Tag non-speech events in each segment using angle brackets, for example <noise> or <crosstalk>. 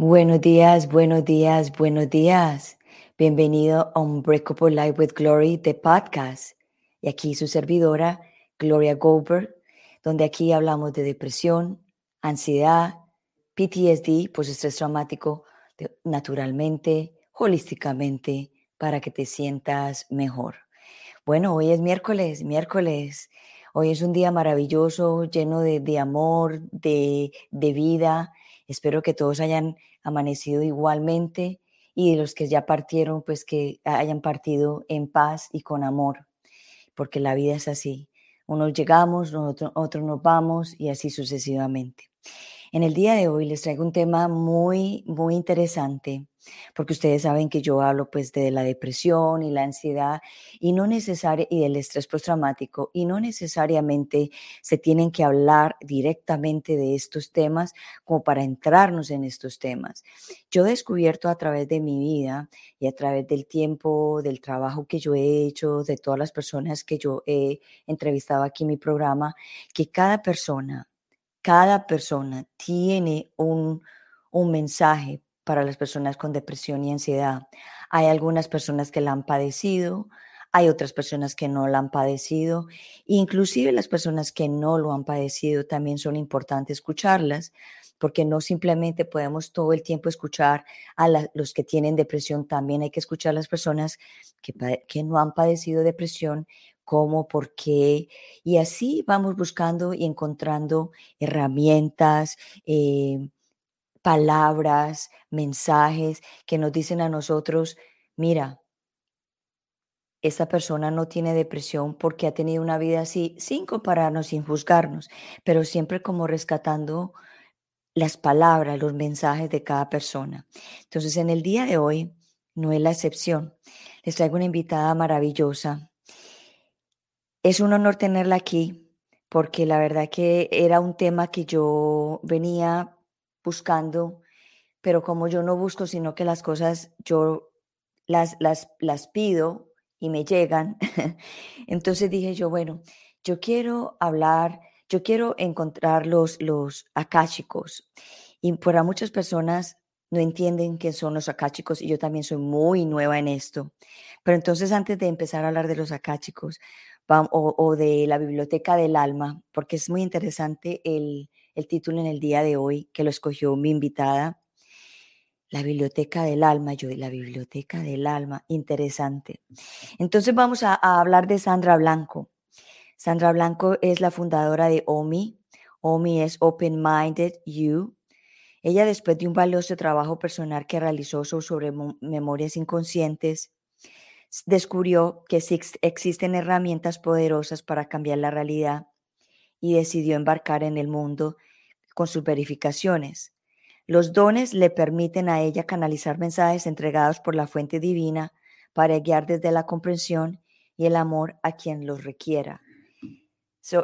Buenos días, buenos días, buenos días. Bienvenido a Unbreakable Life with Glory de podcast. Y aquí su servidora, Gloria Goldberg, donde aquí hablamos de depresión, ansiedad, PTSD, pues estrés traumático, naturalmente, holísticamente, para que te sientas mejor. Bueno, hoy es miércoles, miércoles. Hoy es un día maravilloso, lleno de, amor, de, de vida. Espero que todos hayan amanecido igualmente y los que ya partieron, pues que hayan partido en paz y con amor, porque la vida es así. Unos llegamos, nosotros, otros nos vamos y así sucesivamente. En el día de hoy les traigo un tema muy, muy interesante, porque ustedes saben que yo hablo pues de la depresión y la ansiedad y no necesaria y del estrés postraumático y no necesariamente se tienen que hablar directamente de estos temas como para entrarnos en estos temas. Yo he descubierto a través de mi vida y a través del tiempo, del trabajo que yo he hecho, de todas las personas que yo he entrevistado aquí en mi programa, que cada persona cada persona tiene un, mensaje para las personas con depresión y ansiedad. Hay algunas personas que la han padecido, hay otras personas que no la han padecido, inclusive las personas que no lo han padecido también son importantes escucharlas, porque no simplemente podemos todo el tiempo escuchar a los que tienen depresión, también hay que escuchar a las personas que, que no han padecido depresión cómo, por qué. Y así vamos buscando y encontrando herramientas, eh, palabras, mensajes que nos dicen a nosotros, mira, esta persona no tiene depresión porque ha tenido una vida así, sin compararnos, sin juzgarnos, pero siempre como rescatando las palabras, los mensajes de cada persona. Entonces, en el día de hoy no es la excepción. Les traigo una invitada maravillosa es un honor tenerla aquí porque la verdad que era un tema que yo venía buscando, pero como yo no busco, sino que las cosas yo las, las, las pido y me llegan, <laughs> entonces dije yo, bueno, yo quiero hablar, yo quiero encontrar los, los akáshicos. Y para muchas personas no entienden qué son los akáshicos y yo también soy muy nueva en esto. Pero entonces antes de empezar a hablar de los akáshicos, o, de la Biblioteca del Alma, porque es muy interesante el, título en el día de hoy, que lo escogió mi invitada. La Biblioteca del Alma, yo la Biblioteca del Alma, interesante. Entonces vamos a, a hablar de Sandra Blanco. Sandra Blanco es la fundadora de OMI. OMI es Open Minded You. Ella, después de un valioso trabajo personal que realizó sobre memorias inconscientes, descubrió que existen herramientas poderosas para cambiar la realidad y decidió embarcar en el mundo con sus verificaciones. Los dones le permiten a ella canalizar mensajes entregados por la fuente divina para guiar desde la comprensión y el amor a quien los requiera.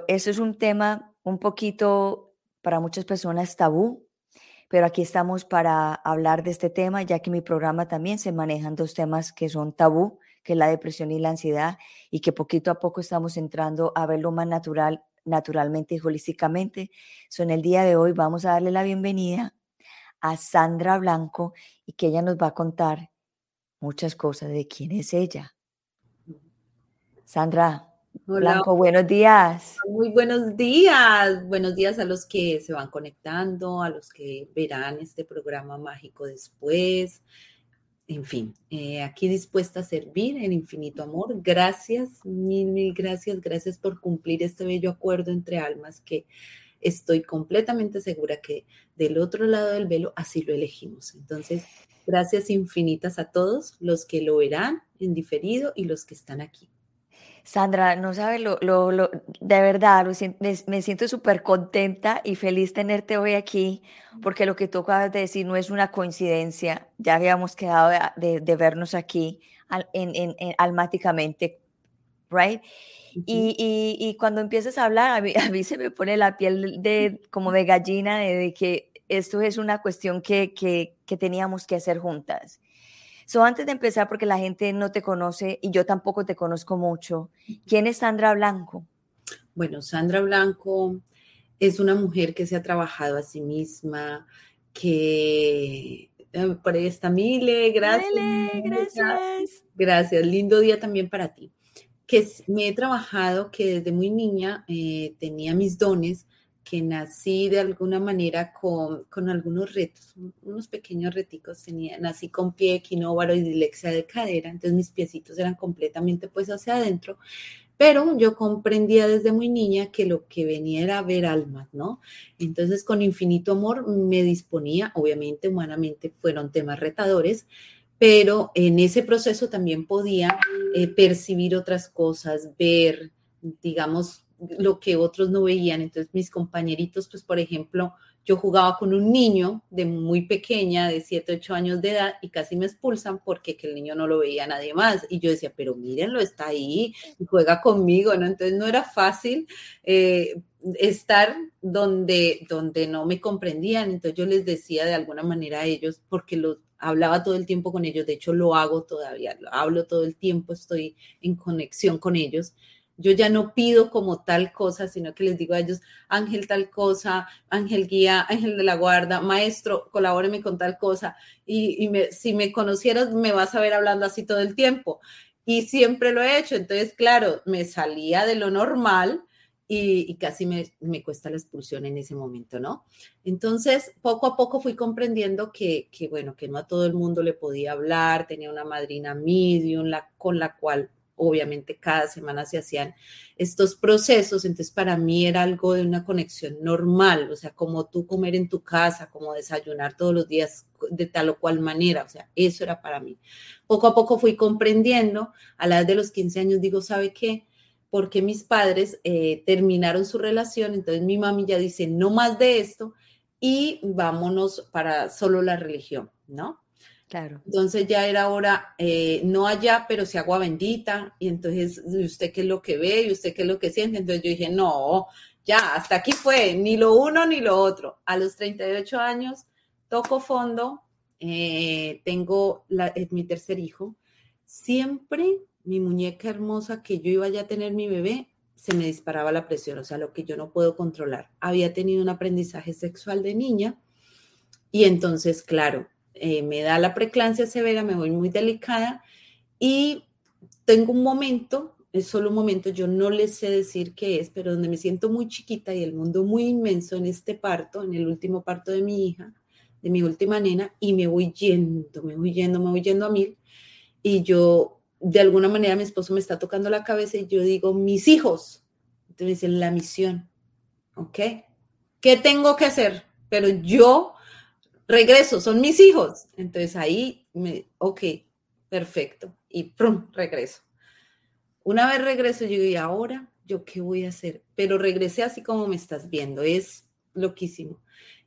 eso es un tema un poquito para muchas personas tabú, pero aquí estamos para hablar de este tema, ya que en mi programa también se manejan dos temas que son tabú, que es la depresión y la ansiedad, y que poquito a poco estamos entrando a verlo más natural, naturalmente y holísticamente. So, en el día de hoy vamos a darle la bienvenida a Sandra Blanco y que ella nos va a contar muchas cosas de quién es ella. Sandra, Blanco, buenos días. Muy buenos días. Buenos días a los que se van conectando, a los que verán este programa mágico después en fin, eh, aquí dispuesta a servir en infinito amor. Gracias, mil, mil gracias, gracias por cumplir este bello acuerdo entre almas que estoy completamente segura que del otro lado del velo así lo elegimos. Entonces, gracias infinitas a todos los que lo verán en diferido y los que están aquí. Sandra, no sabes, lo, lo, lo, de verdad, me, siento súper contenta y feliz tenerte hoy aquí, porque lo que tú acabas de decir no es una coincidencia, ya habíamos quedado de, de, vernos aquí en, en, almáticamente, ¿right? y, y, y, cuando empiezas a hablar, a mí, <laughs> a mí, se me pone la piel de, como de gallina de, de que esto es una cuestión que, que, que teníamos que hacer juntas. So, antes de empezar, porque la gente no te conoce y yo tampoco te conozco mucho, ¿quién es Sandra Blanco? Bueno, Sandra Blanco es una mujer que se ha trabajado a sí misma, que eh, por ahí está Mile, gracias. Mile, gracias. Gracias, lindo día también para ti. Que me he trabajado, que desde muy niña eh, tenía mis dones, que nací de alguna manera con, con, algunos retos, unos pequeños reticos. Tenía, nací con pie equinóvaro y dilexia de cadera, entonces mis piecitos eran completamente pues hacia adentro. Pero yo comprendía desde muy niña que lo que venía era ver almas, ¿no? Entonces, con infinito amor me disponía, obviamente humanamente fueron temas retadores, pero en ese proceso también podía eh, percibir otras cosas, ver, digamos, lo que otros no veían. Entonces, mis compañeritos, pues, por ejemplo, yo jugaba con un niño de muy pequeña, de 7, 8 años de edad, y casi me expulsan porque que el niño no lo veía nadie más. Y yo decía, pero mírenlo, está ahí y juega conmigo, ¿no? Entonces no era fácil eh, estar donde, donde no me comprendían. Entonces yo les decía de alguna manera a ellos, porque lo hablaba todo el tiempo con ellos, de hecho lo hago todavía, lo hablo todo el tiempo, estoy en conexión con ellos yo ya no pido como tal cosa, sino que les digo a ellos, ángel tal cosa, ángel guía, ángel de la guarda, maestro, colabóreme con tal cosa. Y, si me conocieras, me vas a ver hablando así todo el tiempo. Y siempre lo he hecho. Entonces, claro, me salía de lo normal y, casi me, me, cuesta la expulsión en ese momento, ¿no? Entonces, poco a poco fui comprendiendo que, bueno, que no a todo el mundo le podía hablar, tenía una madrina medium la, con la cual obviamente cada semana se hacían estos procesos, entonces para mí era algo de una conexión normal, o sea, como tú comer en tu casa, como desayunar todos los días de tal o cual manera, o sea, eso era para mí. Poco a poco fui comprendiendo, a la edad de los 15 años digo, ¿sabe qué? Porque mis padres eh, terminaron su relación, entonces mi mami ya dice, no más de esto y vámonos para solo la religión, ¿no? Claro. Entonces ya era hora, eh, no allá, pero si agua bendita. Y entonces, ¿usted qué es lo que ve? ¿Y usted qué es lo que siente? Entonces yo dije, no, ya, hasta aquí fue, ni lo uno ni lo otro. A los 38 años, toco fondo, eh, tengo la, mi tercer hijo. Siempre mi muñeca hermosa que yo iba ya a tener mi bebé, se me disparaba la presión, o sea, lo que yo no puedo controlar. Había tenido un aprendizaje sexual de niña y entonces, claro, eh, me da la preclancia severa, me voy muy delicada y tengo un momento, es solo un momento, yo no les sé decir qué es, pero donde me siento muy chiquita y el mundo muy inmenso en este parto, en el último parto de mi hija, de mi última nena, y me voy yendo, me voy yendo, me voy yendo a mil. Y yo, de alguna manera, mi esposo me está tocando la cabeza y yo digo, mis hijos. Entonces me dicen, la misión, ¿ok? ¿Qué tengo que hacer? Pero yo regreso, son mis hijos. Entonces ahí, me, ok, perfecto. Y prum, regreso. Una vez regreso, yo digo, ¿y ahora yo qué voy a hacer? Pero regresé así como me estás viendo, es loquísimo.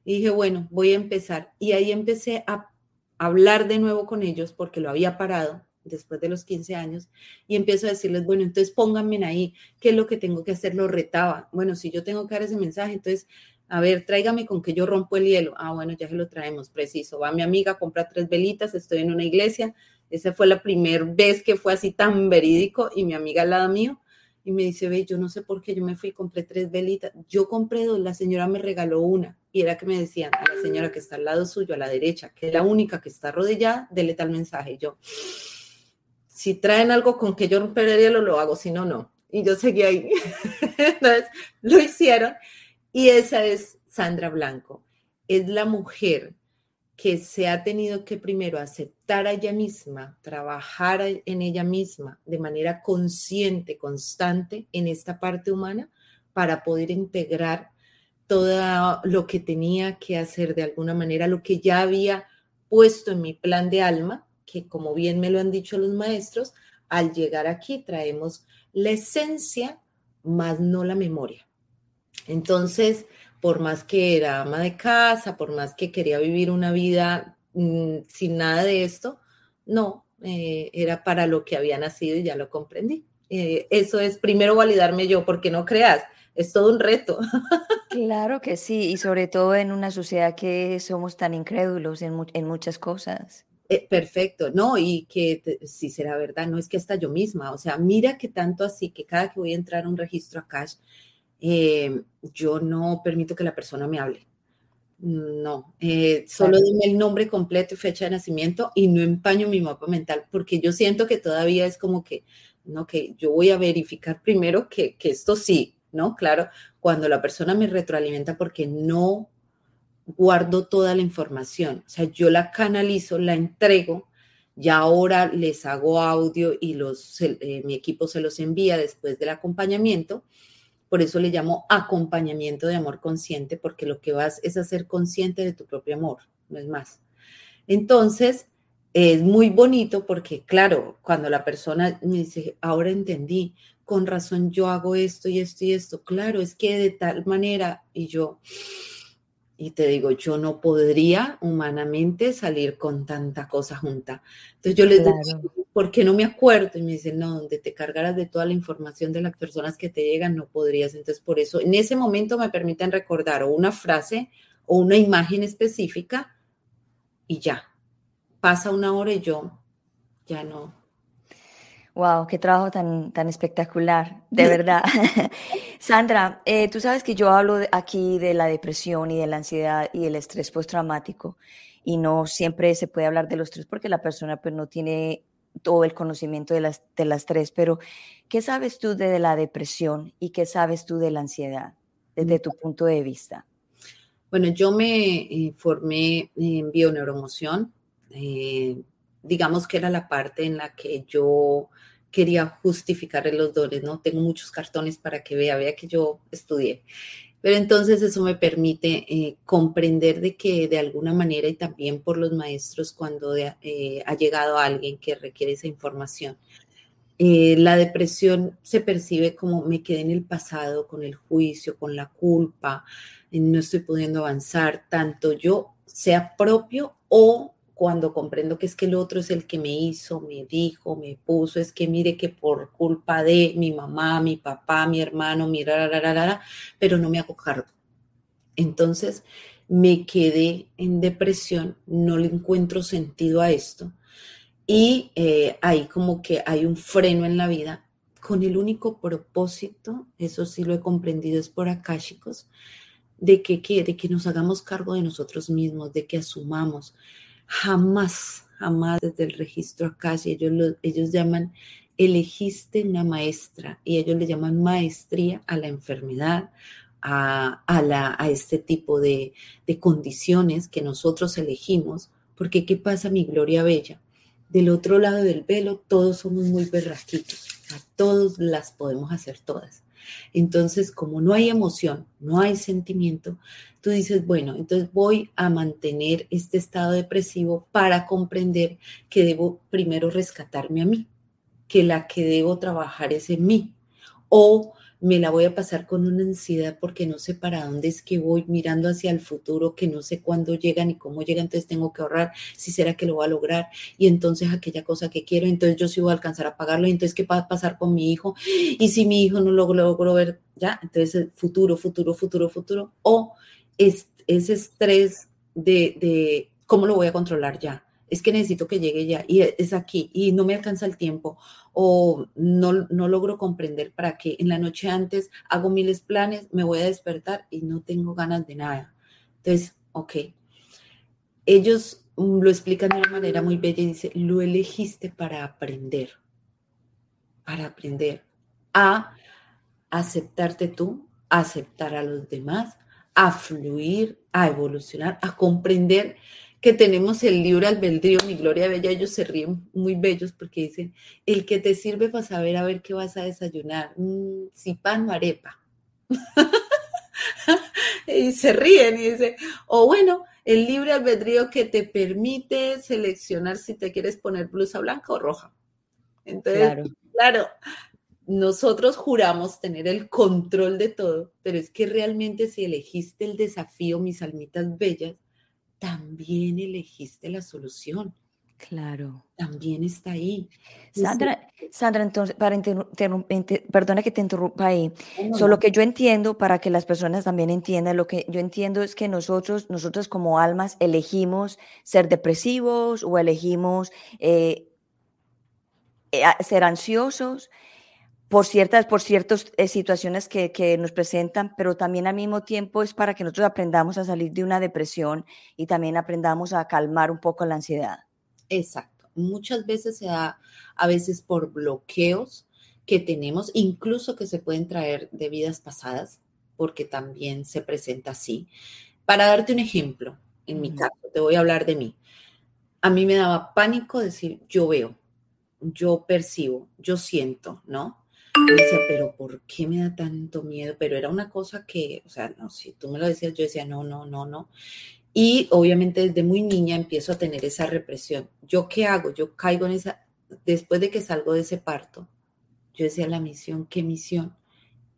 Y dije, bueno, voy a empezar. Y ahí empecé a hablar de nuevo con ellos porque lo había parado después de los 15 años y empiezo a decirles, bueno, entonces pónganme ahí, ¿qué es lo que tengo que hacer? Lo retaba. Bueno, si yo tengo que dar ese mensaje, entonces a ver, tráigame con que yo rompo el hielo. Ah, bueno, ya se lo traemos, preciso. Va mi amiga, compra tres velitas, estoy en una iglesia. Esa fue la primera vez que fue así tan verídico y mi amiga al lado mío y me dice, ve, yo no sé por qué yo me fui y compré tres velitas. Yo compré dos, la señora me regaló una y era que me decían a la señora que está al lado suyo, a la derecha, que es la única que está arrodillada, dele tal mensaje. yo, si traen algo con que yo romper el hielo, lo hago, si no, no. Y yo seguí ahí. <laughs> Entonces, lo hicieron y esa es Sandra Blanco. Es la mujer que se ha tenido que primero aceptar a ella misma, trabajar en ella misma de manera consciente, constante en esta parte humana para poder integrar todo lo que tenía que hacer de alguna manera, lo que ya había puesto en mi plan de alma, que como bien me lo han dicho los maestros, al llegar aquí traemos la esencia, más no la memoria. Entonces, por más que era ama de casa, por más que quería vivir una vida mm, sin nada de esto, no, eh, era para lo que había nacido y ya lo comprendí. Eh, eso es primero validarme yo, porque no creas, es todo un reto. <laughs> Claro que sí, y sobre todo en una sociedad que somos tan incrédulos en, muchas cosas. Eh, perfecto, no, y que si será verdad, no es que hasta yo misma, o sea, mira que tanto así que cada que voy a entrar a un registro a Cash, eh, yo no permito que la persona me hable. no, eh, solo dime el nombre completo y fecha de nacimiento y no empaño mi mapa mental porque yo siento que todavía es como que, no, que yo voy a verificar primero que, que esto sí, ¿no? Claro, cuando la persona me retroalimenta porque no guardo toda la información, o sea, yo la canalizo, la entrego, ya ahora les hago audio y los, eh, mi equipo se los envía después del acompañamiento por eso le llamo acompañamiento de amor consciente, porque lo que vas es a ser consciente de tu propio amor, no es más. Entonces, es muy bonito porque, claro, cuando la persona me dice, ahora entendí, con razón yo hago esto y esto y esto, claro, es que de tal manera, y yo, y te digo, yo no podría humanamente salir con tanta cosa junta. Entonces yo les digo, ¿por qué no me acuerdo? Y me dicen, no, donde te cargaras de toda la información de las personas que te llegan, no podrías. Entonces por eso, en ese momento me permiten recordar o una frase o una imagen específica y ya. Pasa una hora y yo ya no, Wow, qué trabajo tan, tan espectacular, de <laughs> verdad. <laughs> Sandra, eh, tú sabes que yo hablo aquí de la depresión y de la ansiedad y del estrés postraumático y no siempre se puede hablar de los tres porque la persona pues no tiene todo el conocimiento de las, de las tres, pero ¿qué sabes tú de la depresión y qué sabes tú de la ansiedad desde tu punto de vista? Bueno, yo me formé en bioneuromoción. Eh, digamos que era la parte en la que yo quería justificar los dones, ¿no? Tengo muchos cartones para que vea, vea que yo estudié. Pero entonces eso me permite eh, comprender de que de alguna manera y también por los maestros cuando eh, ha llegado alguien que requiere esa información, eh, la depresión se percibe como me quedé en el pasado con el juicio, con la culpa, no estoy pudiendo avanzar, tanto yo sea propio o cuando comprendo que es que el otro es el que me hizo, me dijo, me puso, es que mire que por culpa de mi mamá, mi papá, mi hermano, mi rara, pero no me hago cargo. Entonces me quedé en depresión, no le encuentro sentido a esto y eh, ahí como que hay un freno en la vida con el único propósito, eso sí lo he comprendido, es por acá, chicos, de que, de que nos hagamos cargo de nosotros mismos, de que asumamos Jamás, jamás desde el registro acá, ellos, ellos llaman, elegiste una maestra y ellos le llaman maestría a la enfermedad, a, la, a este tipo de, de condiciones que nosotros elegimos, porque ¿qué pasa, mi Gloria Bella? Del otro lado del velo, todos somos muy berraquitos, a todos las podemos hacer todas. Entonces, como no hay emoción, no hay sentimiento, tú dices, bueno, entonces voy a mantener este estado depresivo para comprender que debo primero rescatarme a mí, que la que debo trabajar es en mí. O me la voy a pasar con una ansiedad porque no sé para dónde es que voy mirando hacia el futuro, que no sé cuándo llega ni cómo llega, entonces tengo que ahorrar, si será que lo voy a lograr, y entonces aquella cosa que quiero, entonces yo sí voy a alcanzar a pagarlo, y entonces qué va a pasar con mi hijo, y si mi hijo no lo logro ver, ya, entonces futuro, futuro, futuro, futuro, o es, ese estrés de, de cómo lo voy a controlar ya, es que necesito que llegue ya y es aquí y no me alcanza el tiempo o no, no logro comprender para qué en la noche antes hago miles planes, me voy a despertar y no tengo ganas de nada. Entonces, ok, ellos lo explican de una manera muy bella y dice, lo elegiste para aprender, para aprender a aceptarte tú, a aceptar a los demás, a fluir, a evolucionar, a comprender que tenemos el libro albedrío, mi Gloria Bella, ellos se ríen muy bellos porque dicen, el que te sirve para saber a ver qué vas a desayunar, mm, si pan o arepa. <laughs> y se ríen y dicen, o bueno, el libre albedrío que te permite seleccionar si te quieres poner blusa blanca o roja. Entonces, claro, nosotros juramos tener el control de todo, pero es que realmente si elegiste el desafío, mis almitas bellas, también elegiste la solución. Claro. También está ahí. Sandra, Sandra, entonces, para perdona que te interrumpa ahí. Solo que yo entiendo, para que las personas también entiendan, lo que yo entiendo es que nosotros, nosotros como almas, elegimos ser depresivos o elegimos eh, eh, ser ansiosos por ciertas, por ciertas eh, situaciones que, que, nos presentan, pero también al mismo tiempo es para que nosotros aprendamos a salir de una depresión y también aprendamos a calmar un poco la ansiedad. Exacto. Muchas veces se da, a veces por bloqueos que tenemos, incluso que se pueden traer de vidas pasadas, porque también se presenta así. Para darte un ejemplo, en mi caso, te voy a hablar de mí. A mí me daba pánico decir, yo veo, yo percibo, yo siento, ¿no? Decía, pero ¿por qué me da tanto miedo? Pero era una cosa que, o sea, no, si tú me lo decías, yo decía, no, no, no, no. Y obviamente desde muy niña empiezo a tener esa represión. ¿Yo qué hago? Yo caigo en esa, después de que salgo de ese parto, yo decía, la misión, ¿qué misión?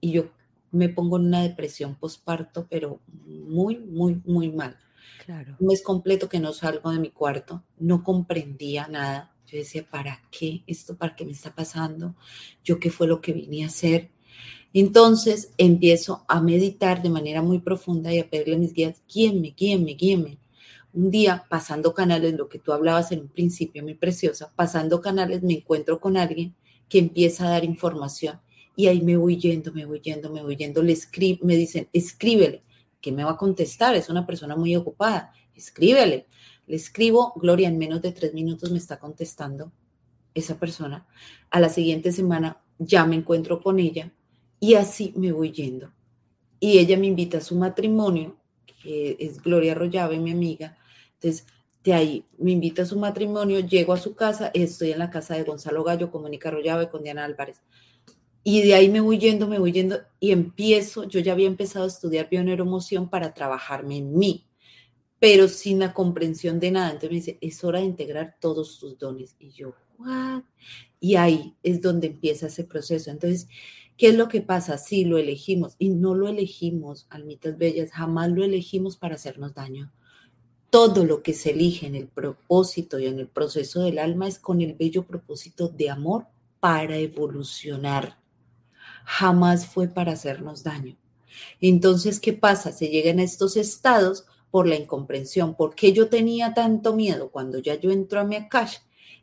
Y yo me pongo en una depresión postparto, pero muy, muy, muy mal. Claro. Un mes completo que no salgo de mi cuarto, no comprendía nada. Yo decía, ¿para qué esto? ¿Para qué me está pasando? ¿Yo qué fue lo que vine a hacer? Entonces empiezo a meditar de manera muy profunda y a pedirle a mis guías, guíenme, guíenme, guíenme. Un día, pasando canales, lo que tú hablabas en un principio, muy preciosa, pasando canales me encuentro con alguien que empieza a dar información y ahí me voy yendo, me voy yendo, me voy yendo, le me dicen, escríbele, que me va a contestar, es una persona muy ocupada, escríbele. Le escribo, Gloria, en menos de tres minutos me está contestando esa persona. A la siguiente semana ya me encuentro con ella y así me voy yendo. Y ella me invita a su matrimonio, que es Gloria Arroyave, mi amiga. Entonces, de ahí me invita a su matrimonio, llego a su casa, estoy en la casa de Gonzalo Gallo, con Mónica Arroyave, con Diana Álvarez. Y de ahí me voy yendo, me voy yendo y empiezo, yo ya había empezado a estudiar bioneuromoción para trabajarme en mí, pero sin la comprensión de nada. Entonces me dice, es hora de integrar todos tus dones. Y yo, ¿what? Y ahí es donde empieza ese proceso. Entonces, ¿qué es lo que pasa? Sí, lo elegimos y no lo elegimos, almitas bellas, jamás lo elegimos para hacernos daño. Todo lo que se elige en el propósito y en el proceso del alma es con el bello propósito de amor para evolucionar jamás fue para hacernos daño. Entonces, ¿qué pasa? Se llegan a estos estados por la incomprensión. ¿Por qué yo tenía tanto miedo cuando ya yo entro a mi Akash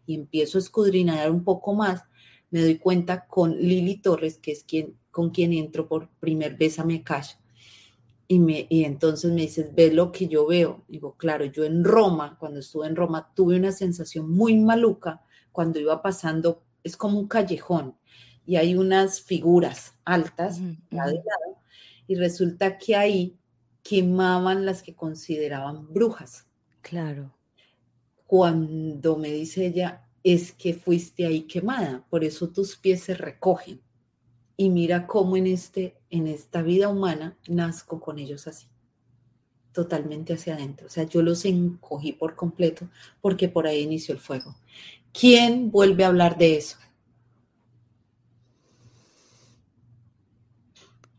y empiezo a escudriñar un poco más? Me doy cuenta con Lili Torres, que es quien, con quien entro por primera vez a mi Akash. Y, me, y entonces me dices, ve lo que yo veo. Digo, claro, yo en Roma, cuando estuve en Roma, tuve una sensación muy maluca cuando iba pasando, es como un callejón y hay unas figuras altas y resulta que ahí quemaban las que consideraban brujas. Claro. Cuando me dice ella, es que fuiste ahí quemada, por eso tus pies se recogen. Y mira cómo en, este, en esta vida humana nazco con ellos así, totalmente hacia adentro. O sea, yo los encogí por completo porque por ahí inició el fuego. ¿Quién vuelve a hablar de eso?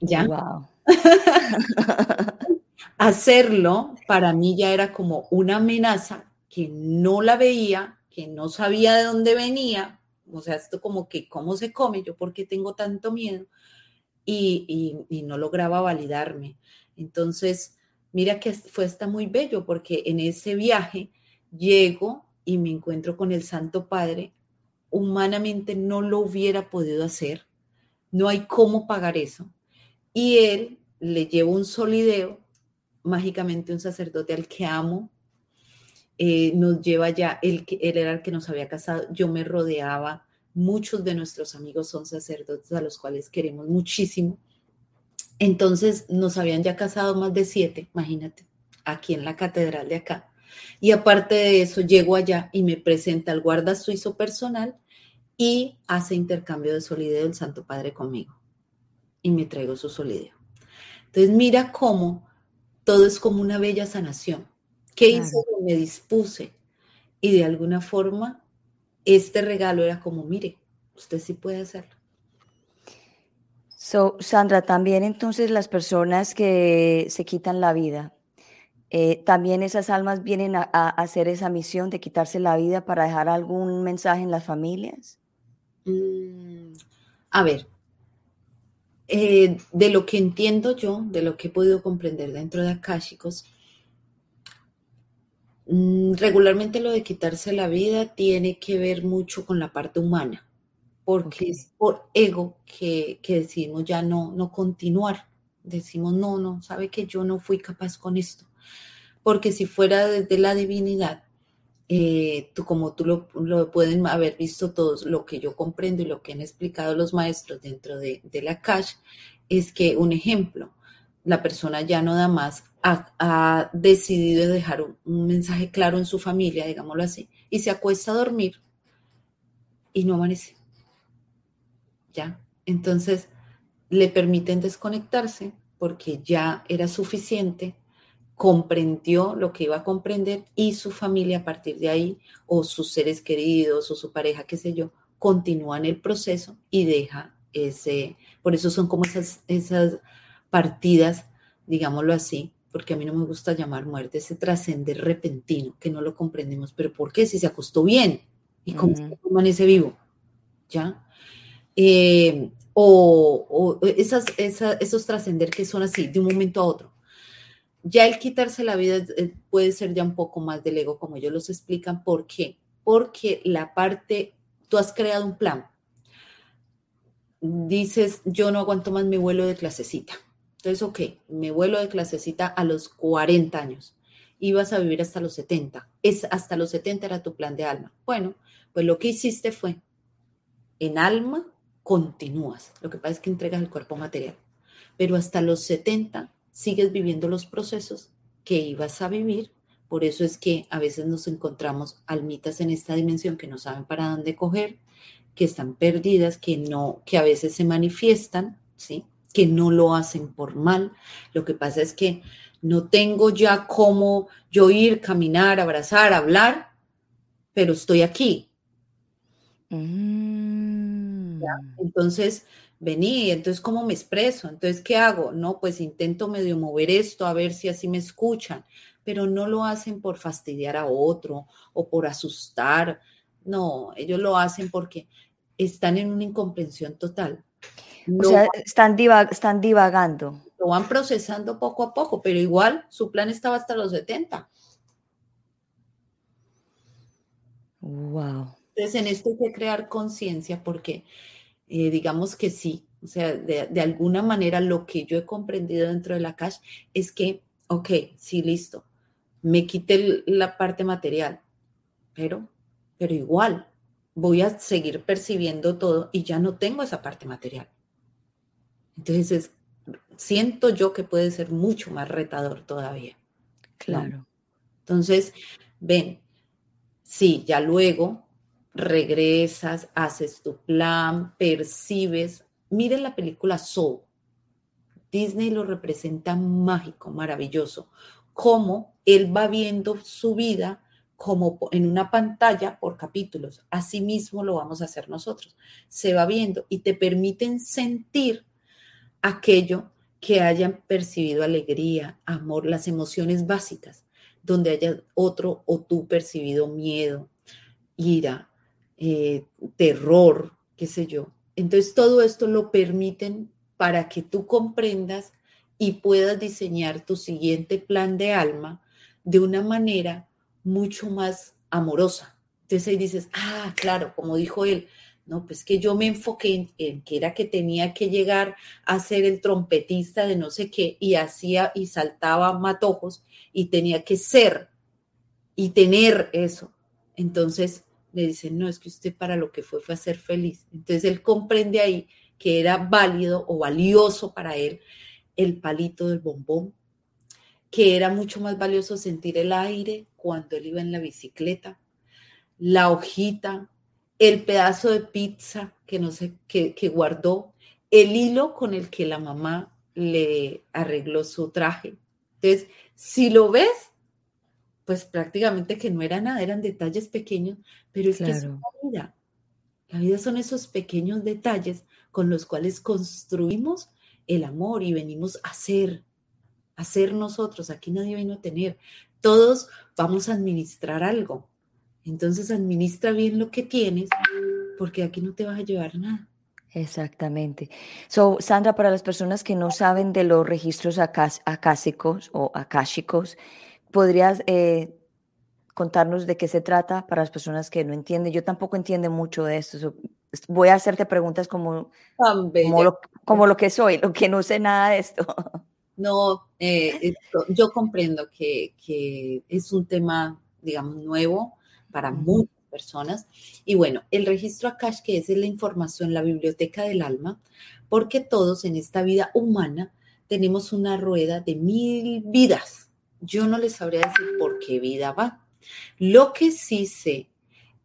¿Ya? Wow. <laughs> Hacerlo para mí ya era como una amenaza que no la veía, que no sabía de dónde venía. O sea, esto como que cómo se come, yo por qué tengo tanto miedo. Y, no lograba validarme. Entonces, mira que fue hasta muy bello porque en ese viaje llego y me encuentro con el Santo Padre. Humanamente no lo hubiera podido hacer. No hay cómo pagar eso y él le llevó un solideo, mágicamente un sacerdote al que amo, eh, nos lleva ya, él, él era el que nos había casado, yo me rodeaba, muchos de nuestros amigos son sacerdotes a los cuales queremos muchísimo. Entonces nos habían ya casado más de siete, imagínate, aquí en la catedral de acá. Y aparte de eso, llego allá y me presenta al guarda suizo personal y hace intercambio de solideo el Santo Padre conmigo y me traigo su solideo. Entonces mira cómo todo es como una bella sanación. ¿Qué hice? Me dispuse y de alguna forma este regalo era como, mire, usted sí puede hacerlo. So, Sandra, también entonces las personas que se quitan la vida, eh, también esas almas vienen a, hacer esa misión de quitarse la vida para dejar algún mensaje en las familias. Mm, a ver, eh, de lo que entiendo yo, de lo que he podido comprender dentro de Akashicos, mm, regularmente lo de quitarse la vida tiene que ver mucho con la parte humana, porque es por ego que, que, decidimos ya no, no continuar. Decimos, no, no, sabe que yo no fui capaz con esto. Porque si fuera desde la divinidad, eh, tú, como tú lo, lo, pueden haber visto todos, lo que yo comprendo y lo que han explicado los maestros dentro de, la cash, es que un ejemplo, la persona ya no da más, ha, ha decidido dejar un, mensaje claro en su familia, digámoslo así, y se acuesta a dormir y no amanece. ¿Ya? Entonces, le permiten desconectarse porque ya era suficiente comprendió lo que iba a comprender y su familia a partir de ahí, o sus seres queridos, o su pareja, qué sé yo, continúan el proceso y deja ese, por eso son como esas, esas partidas, digámoslo así, porque a mí no me gusta llamar muerte, ese trascender repentino, que no lo comprendemos, pero ¿por qué? Si se acostó bien y cómo uh -huh. permanece vivo, ¿ya? Eh, o, o esas, esas, esos trascender que son así, de un momento a otro ya el quitarse la vida eh, puede ser ya un poco más del ego, como ellos los explican. ¿Por qué? Porque la parte, tú has creado un plan. Dices, yo no aguanto más mi vuelo de clasecita. Entonces, ok, mi vuelo de clasecita a los 40 años. Ibas a vivir hasta los 70. Es, hasta los 70 era tu plan de alma. Bueno, pues lo que hiciste fue, en alma continúas. Lo que pasa es que entregas el cuerpo material. Pero hasta los 70 sigues viviendo los procesos que ibas a vivir. Por eso es que a veces nos encontramos almitas en esta dimensión que no saben para dónde coger, que están perdidas, que no, que a veces se manifiestan, ¿sí? Que no lo hacen por mal. Lo que pasa es que no tengo ya cómo yo ir, caminar, abrazar, hablar, pero estoy aquí. Mm. Entonces, vení, entonces, ¿cómo me expreso? Entonces, ¿qué hago? No, pues intento medio mover esto a ver si así me escuchan, pero no lo hacen por fastidiar a otro o por asustar. No, ellos lo hacen porque están en una incomprensión total. No, o sea, están, divag están divagando. Lo van procesando poco a poco, pero igual su plan estaba hasta los 70. Wow. Entonces, en esto hay que crear conciencia porque eh, digamos que sí, o sea, de, de, alguna manera lo que yo he comprendido dentro de la cash es que, ok, sí, listo, me quité la parte material, pero, pero igual voy a seguir percibiendo todo y ya no tengo esa parte material. Entonces, es, siento yo que puede ser mucho más retador todavía. Claro. ¿no? Entonces, ven, sí, ya luego regresas, haces tu plan, percibes. Miren la película Soul. Disney lo representa mágico, maravilloso. Cómo él va viendo su vida como en una pantalla por capítulos. Así mismo lo vamos a hacer nosotros. Se va viendo y te permiten sentir aquello que hayan percibido alegría, amor, las emociones básicas, donde haya otro o tú percibido miedo, ira, eh, terror, qué sé yo. Entonces todo esto lo permiten para que tú comprendas y puedas diseñar tu siguiente plan de alma de una manera mucho más amorosa. Entonces ahí dices, ah, claro, como dijo él, no, pues que yo me enfoqué en, en, que era que tenía que llegar a ser el trompetista de no sé qué y hacía y saltaba matojos y tenía que ser y tener eso. Entonces le dicen, no, es que usted para lo que fue fue a ser feliz. Entonces él comprende ahí que era válido o valioso para él el palito del bombón, que era mucho más valioso sentir el aire cuando él iba en la bicicleta, la hojita, el pedazo de pizza que no sé, que, que guardó, el hilo con el que la mamá le arregló su traje. Entonces, si lo ves, pues prácticamente que no era nada, eran detalles pequeños, pero es claro. que es la vida. La vida son esos pequeños detalles con los cuales construimos el amor y venimos a ser, a ser nosotros. Aquí nadie vino a tener. Todos vamos a administrar algo. Entonces administra bien lo que tienes porque aquí no te vas a llevar nada. Exactamente. So, Sandra, para las personas que no saben de los registros acásicos o akáshicos, ¿podrías eh, contarnos de qué se trata para las personas que no entienden? Yo tampoco entiendo mucho de esto. So, voy a hacerte preguntas como, como lo, como, lo, que soy, lo que no sé nada de esto. <laughs> No, eh, yo comprendo que, que, es un tema, digamos, nuevo para muchas personas. Y bueno, el registro Akash, que es la información, la biblioteca del alma, porque todos en esta vida humana tenemos una rueda de mil vidas. Yo no les sabría decir por qué vida va. Lo que sí sé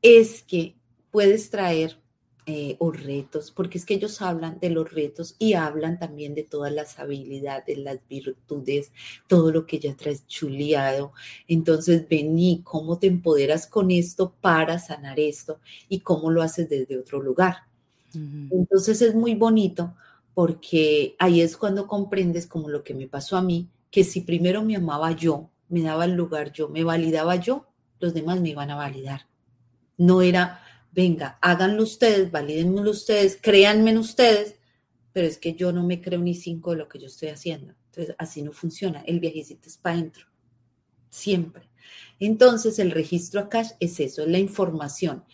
es que puedes traer eh, o retos, porque es que ellos hablan de los retos y hablan también de todas las habilidades, las virtudes, todo lo que ya traes chuleado. Entonces, vení, cómo te empoderas con esto para sanar esto y cómo lo haces desde otro lugar. Entonces es muy bonito porque ahí es cuando comprendes como lo que me pasó a mí, que si primero me amaba yo, me daba el lugar yo, me validaba yo, los demás me iban a validar. No era venga, háganlo ustedes, valídenmelo ustedes, créanme en ustedes, pero es que yo no me creo ni cinco de lo que yo estoy haciendo. Entonces, así no funciona. El viajecito es para adentro. Siempre. Entonces, el registro acá es eso, es la información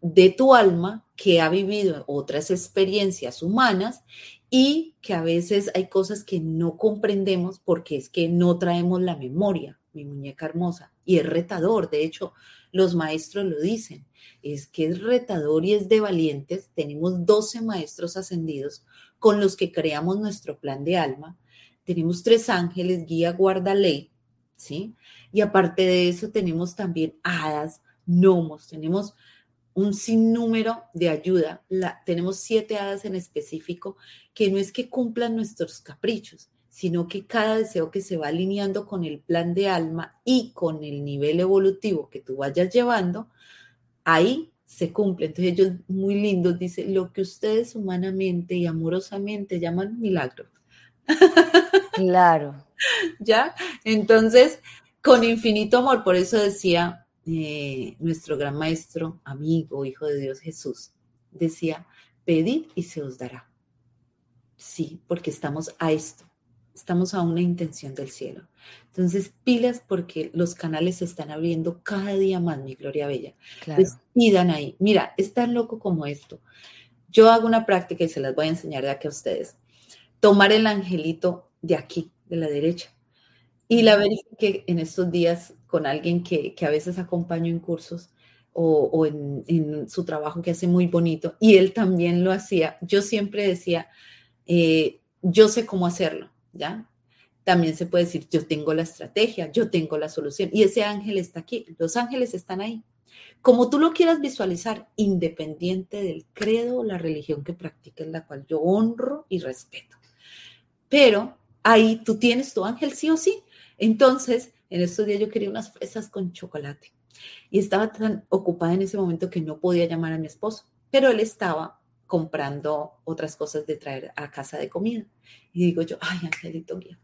de tu alma que ha vivido otras experiencias humanas y que a veces hay cosas que no comprendemos porque es que no traemos la memoria, mi muñeca hermosa, y es retador. De hecho, los maestros lo dicen, es que es retador y es de valientes. Tenemos 12 maestros ascendidos con los que creamos nuestro plan de alma. Tenemos tres ángeles, guía, guarda, ley, ¿sí? Y aparte de eso tenemos también hadas, gnomos, tenemos un sinnúmero de ayuda. La, tenemos siete hadas en específico que no es que cumplan nuestros caprichos, sino que cada deseo que se va alineando con el plan de alma y con el nivel evolutivo que tú vayas llevando, ahí se cumple. Entonces ellos muy lindos dicen, lo que ustedes humanamente y amorosamente llaman milagro. Claro. <laughs> ¿Ya? Entonces, con infinito amor, por eso decía eh, nuestro gran maestro, amigo, hijo de Dios Jesús, decía, pedid y se os dará. Sí, porque estamos a esto, estamos a una intención del cielo. Entonces, pilas porque los canales se están abriendo cada día más, mi Gloria Bella. Claro. pidan ahí. Mira, es tan loco como esto. Yo hago una práctica y se las voy a enseñar de aquí a ustedes. Tomar el angelito de aquí, de la derecha. Y la verifiqué en estos días con alguien que, a veces acompaño en cursos o, en, en, su trabajo que hace muy bonito. Y él también lo hacía. Yo siempre decía, eh, yo sé cómo hacerlo ¿ya? También se puede decir, yo tengo la estrategia, yo tengo la solución. Y ese ángel está aquí, los ángeles están ahí. Como tú lo quieras visualizar, independiente del credo o la religión que practiques, la cual yo honro y respeto. Pero ahí tú tienes tu ángel sí o sí. Entonces, en estos días yo quería unas fresas con chocolate y estaba tan ocupada en ese momento que no podía llamar a mi esposo, pero él estaba comprando otras cosas de traer a casa de comida. Y digo yo, ay, Angelito mío,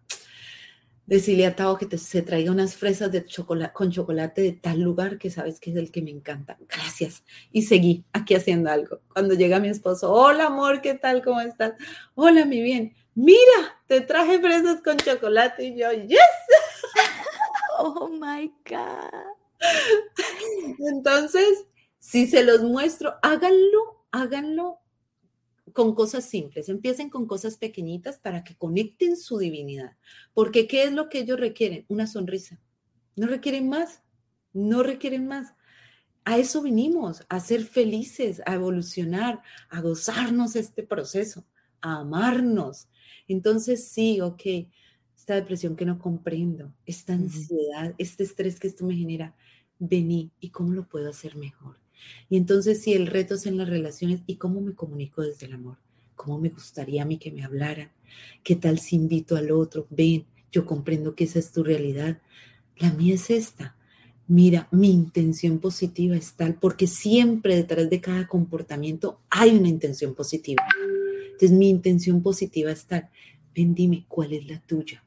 decirle a Tao que se traiga unas fresas de chocolate, con chocolate de tal lugar que sabes que es el que me encanta. Gracias. Y seguí aquí haciendo algo. Cuando llega mi esposo, hola amor, ¿qué tal? ¿Cómo estás? Hola, mi bien. Mira, te traje fresas con chocolate y yo, yes. Oh my God. Entonces, si se los muestro, háganlo, háganlo con cosas simples, empiecen con cosas pequeñitas para que conecten su divinidad. Porque ¿qué es lo que ellos requieren? Una sonrisa. No requieren más, no requieren más. A eso vinimos, a ser felices, a evolucionar, a gozarnos este proceso, a amarnos. Entonces, sí, ok, esta depresión que no comprendo, esta ansiedad, este estrés que esto me genera, vení y cómo lo puedo hacer mejor. Y entonces si el reto es en las relaciones y cómo me comunico desde el amor, cómo me gustaría a mí que me hablaran, qué tal si invito al otro, ven, yo comprendo que esa es tu realidad, la mía es esta. Mira, mi intención positiva es tal, porque siempre detrás de cada comportamiento hay una intención positiva. Entonces, mi intención positiva es tal. Ven, dime, ¿cuál es la tuya?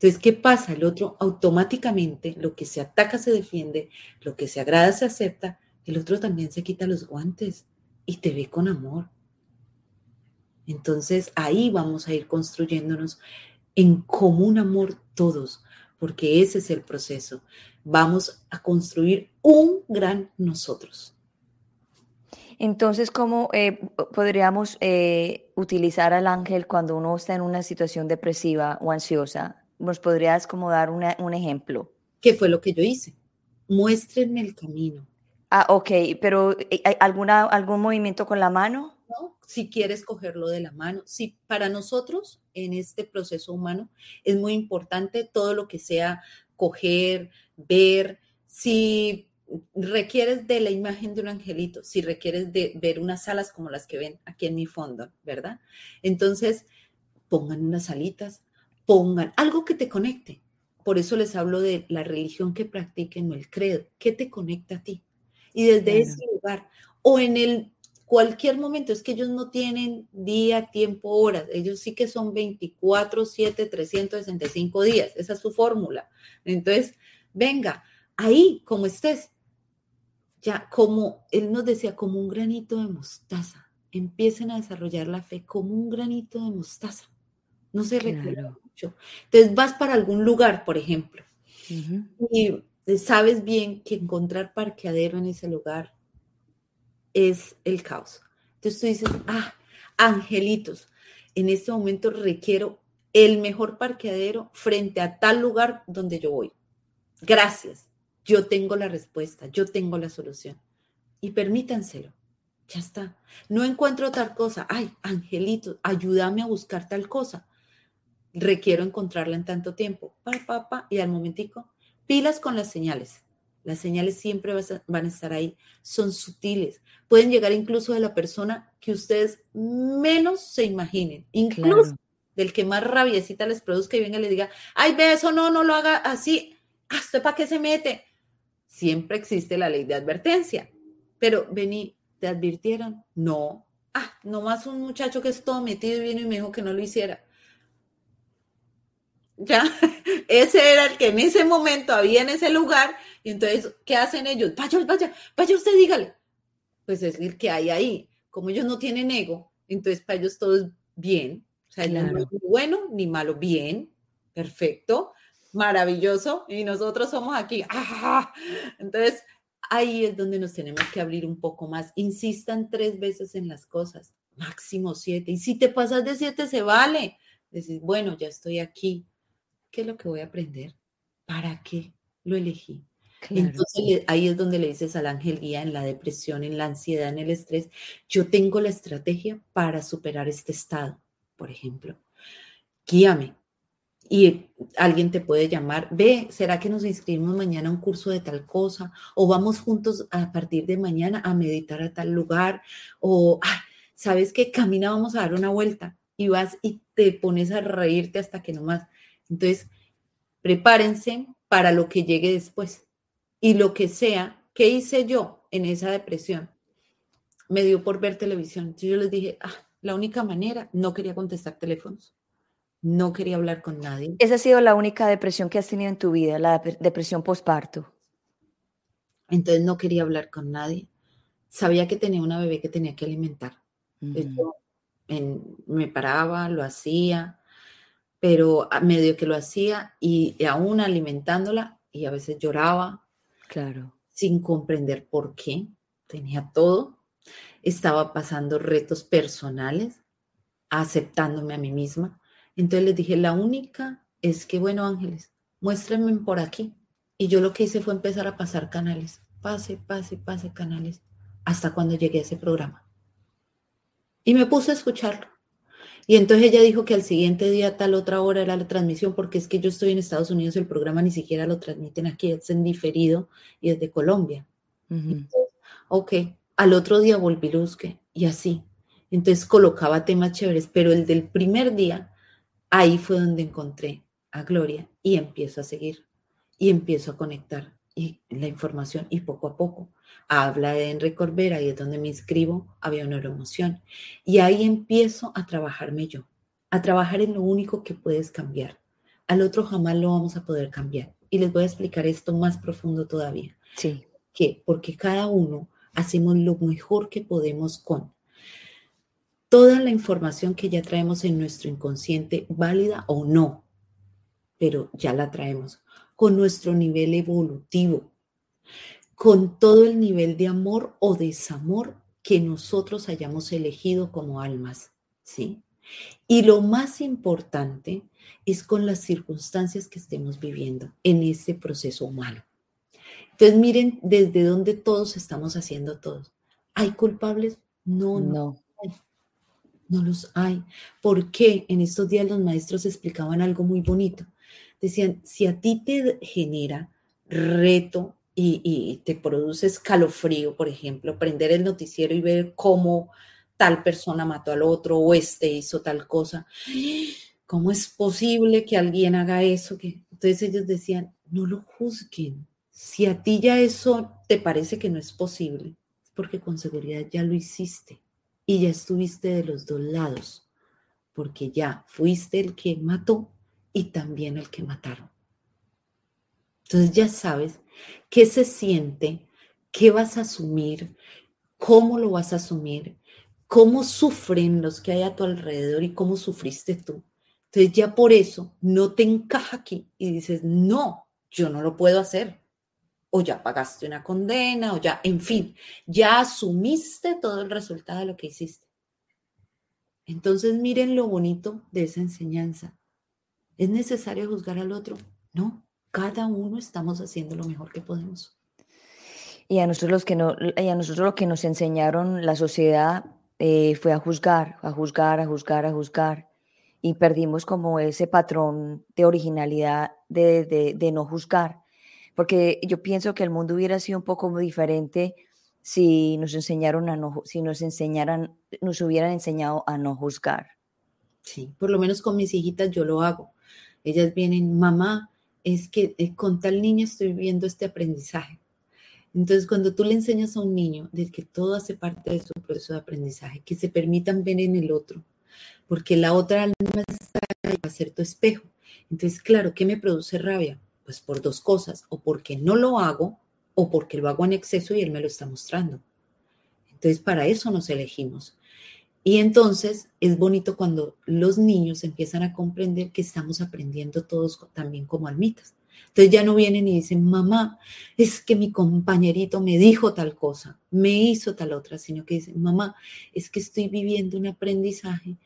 Entonces, ¿qué pasa? El otro automáticamente, lo que se ataca se defiende, lo que se agrada se acepta, el otro también se quita los guantes y te ve con amor. Entonces, ahí vamos a ir construyéndonos en común amor todos, porque ese es el proceso. Vamos a construir un gran nosotros. Entonces, ¿cómo eh, podríamos eh, utilizar al ángel cuando uno está en una situación depresiva o ansiosa? ¿Nos podrías como dar un ejemplo? ¿Qué fue lo que yo hice? Muéstrenme el camino. Ah, ok, pero ¿hay alguna, algún movimiento con la mano? No, si quieres cogerlo de la mano. Sí, para nosotros en este proceso humano es muy importante todo lo que sea coger, ver, si requieres de la imagen de un angelito, si requieres de ver unas alas como las que ven aquí en mi fondo, ¿verdad? Entonces, pongan unas alitas, pongan algo que te conecte. Por eso les hablo de la religión que practiquen o el credo, ¿qué te conecta a ti? Y desde ese lugar o en el cualquier momento, es que ellos no tienen día, tiempo, horas, ellos sí que son 24, 7, 365 días, esa es su fórmula. Entonces, venga, ahí como estés, ya como él nos decía, como un granito de mostaza, empiecen a desarrollar la fe como un granito de mostaza. No se requiere Entonces vas para algún lugar, por ejemplo, y sabes bien que encontrar parqueadero en ese lugar es el caos. Entonces tú dices, ah, angelitos, en este momento requiero el mejor parqueadero frente a tal lugar donde yo voy. Gracias, yo tengo la respuesta, yo tengo la solución. Y permítanselo, ya está. No encuentro tal cosa, ay, angelitos, ayúdame a buscar tal cosa. Requiero encontrarla en tanto tiempo. Pa, pa, pa, y al momentico, pilas con las señales. Las señales siempre van a estar ahí, son sutiles, pueden llegar incluso de la persona que ustedes menos se imaginen, incluso del que más rabiecita les produzca y venga y le diga, ay, ve eso, no, no lo haga así, ¿usted para qué se mete? Siempre existe la ley de advertencia, pero vení, ¿te advirtieron? No. Ah, nomás un muchacho que es todo metido y vino y me dijo que no lo hiciera. Ya, <laughs> ese era el que en ese momento había en ese lugar. Y entonces, ¿qué hacen ellos? Vaya, vaya, vaya usted, dígale. Pues es el que hay ahí. Como ellos no tienen ego, entonces para ellos todo es bien. O sea, no es ni bueno ni malo, bien, perfecto, maravilloso. Y nosotros somos aquí. <laughs> ¡ah! Entonces, ahí es donde nos tenemos que abrir un poco más. Insistan tres veces en las cosas, máximo siete. Y si te pasas de siete, se vale. Decís, bueno, ya estoy aquí, ¿qué es lo que voy a aprender? ¿Para qué lo elegí? Entonces ahí es donde le dices al ángel guía en la depresión, en la ansiedad, en el estrés, yo tengo la estrategia para superar este estado, por ejemplo. Guíame. Y alguien te puede llamar, ve, ¿será que nos inscribimos mañana a un curso de tal cosa? O vamos juntos a partir de mañana a meditar a tal lugar? O, ¿sabes qué? Camina, vamos a dar una vuelta. Y vas y te pones a reírte hasta que no más entonces, prepárense para lo que llegue después. Y lo que sea, ¿qué hice yo en esa depresión? Me dio por ver televisión. yo les dije, ah, la única manera, no quería contestar teléfonos. No quería hablar con nadie. Esa ha sido la única depresión que has tenido en tu vida, la depresión postparto. Entonces no quería hablar con nadie. Sabía que tenía una bebé que tenía que alimentar. me paraba, lo hacía, pero medio que lo hacía y, aún alimentándola y a veces lloraba. Claro. Sin comprender por qué. Tenía todo. Estaba pasando retos personales, aceptándome a mí misma. Entonces les dije, la única es que, bueno, ángeles, muéstrenme por aquí. Y yo lo que hice fue empezar a pasar canales. Pase, pase, pase canales. Hasta cuando llegué a ese programa. Y me puse a escucharlo. Y entonces ella dijo que al siguiente día, tal otra hora, era la transmisión, porque es que yo estoy en Estados Unidos, el programa ni siquiera lo transmiten aquí, es en diferido y es de Colombia. ok, al otro día volví Luzque y así. Entonces colocaba temas chéveres, pero el del primer día, ahí fue donde encontré a Gloria y empiezo a seguir y empiezo a conectar y la información y poco a poco habla de Enrique Corbera y es donde me inscribo había una neuroemoción. Y ahí empiezo a trabajarme yo, a trabajar en lo único que puedes cambiar. Al otro jamás lo vamos a poder cambiar. Y les voy a explicar esto más profundo todavía. Sí. ¿Qué? Porque cada uno hacemos lo mejor que podemos con toda la información que ya traemos en nuestro inconsciente, válida o no, pero ya la traemos, con nuestro nivel evolutivo, con todo el nivel de amor o desamor que nosotros hayamos elegido como almas, ¿sí? Y lo más importante es con las circunstancias que estemos viviendo en ese proceso humano. Entonces, miren desde dónde todos estamos haciendo todos. ¿Hay culpables? No, no. no. No los hay. ¿Por qué? En estos días los maestros explicaban algo muy bonito. Decían, si a ti te genera reto y, te produce escalofrío, por ejemplo, prender el noticiero y ver cómo tal persona mató al otro o este hizo tal cosa, ¿cómo es posible que alguien haga eso? Entonces ellos decían, no lo juzguen. Si a ti ya eso te parece que no es posible, porque con seguridad ya lo hiciste y ya estuviste de los dos lados, porque ya fuiste el que mató y también el que mataron. Entonces ya sabes qué se siente, qué vas a asumir, cómo lo vas a asumir, cómo sufren los que hay a tu alrededor y cómo sufriste tú. Entonces ya por eso no te encaja aquí y dices, no, yo no lo puedo hacer. O ya pagaste una condena, o ya, en fin, ya asumiste todo el resultado de lo que hiciste. Entonces miren lo bonito de esa enseñanza. ¿Es necesario juzgar al otro? No, cada uno estamos haciendo lo mejor que podemos. Y a nosotros los que no, y a nosotros lo que nos enseñaron la sociedad eh, fue a juzgar, a juzgar, a juzgar, a juzgar. Y perdimos como ese patrón de originalidad de, no juzgar. Porque yo pienso que el mundo hubiera sido un poco diferente si nos enseñaron a no, si nos enseñaran, nos hubieran enseñado a no juzgar. Sí, por lo menos con mis hijitas yo lo hago. Ellas vienen, mamá, es que eh, con tal niña estoy viendo este aprendizaje. Entonces, cuando tú le enseñas a un niño de que todo hace parte de su proceso de aprendizaje, que se permitan ver en el otro, porque la otra alma está ahí para ser tu espejo. Entonces, claro, ¿qué me produce rabia? Pues por dos cosas, o porque no lo hago, o porque lo hago en exceso y él me lo está mostrando. Entonces, para eso nos elegimos. Y entonces es bonito cuando los niños empiezan a comprender que estamos aprendiendo todos también como almitas. Entonces ya no vienen y dicen, mamá, es que mi compañerito me dijo tal cosa, me hizo tal otra, sino que dicen, mamá, es que estoy viviendo un aprendizaje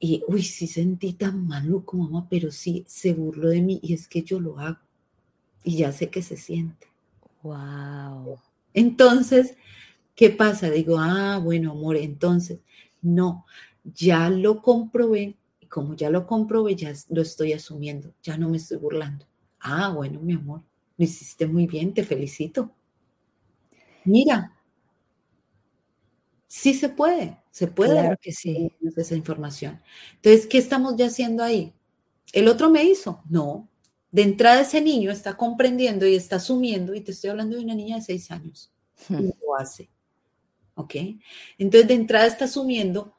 y, uy, sí sentí tan maluco, mamá, pero sí se burló de mí y es que yo lo hago y ya sé que se siente. Wow. Entonces, ¿qué pasa? Digo, ah, bueno, amor, entonces, no, ya lo comprobé y como ya lo comprobé, ya lo estoy asumiendo, ya no me estoy burlando. Ah, bueno, mi amor, lo hiciste muy bien, te felicito. Mira, sí se puede, se puede claro que sí. esa información. Entonces, ¿qué estamos ya haciendo ahí? ¿El otro me hizo? No. De entrada ese niño está comprendiendo y está asumiendo, y te estoy hablando de una niña de seis años, y hmm. lo hace. ¿Ok? Entonces, de entrada está asumiendo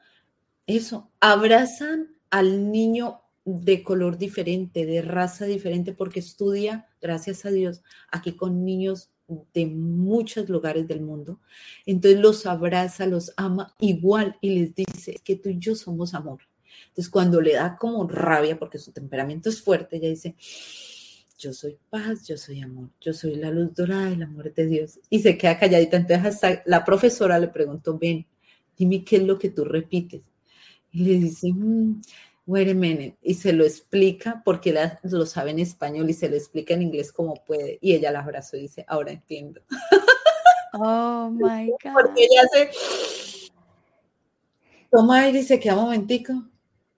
eso. Abrazan al niño de color diferente, de raza diferente, porque estudia, gracias a Dios, aquí con niños de muchos lugares del mundo. Entonces los abraza, los ama igual y les dice que tú y yo somos amor. Entonces cuando le da como rabia, porque su temperamento es fuerte, ella dice, yo soy paz, yo soy amor, yo soy la luz dorada del amor de Dios. Y se queda calladita. Entonces hasta la profesora le preguntó, ven, dime qué es lo que tú repites. Y le dice, mmm, wait y se lo explica porque lo sabe en español y se lo explica en inglés como puede. Y ella la abrazó y dice, ahora entiendo. Oh <laughs> my God. Porque ella hace, toma aire y se queda un momentico.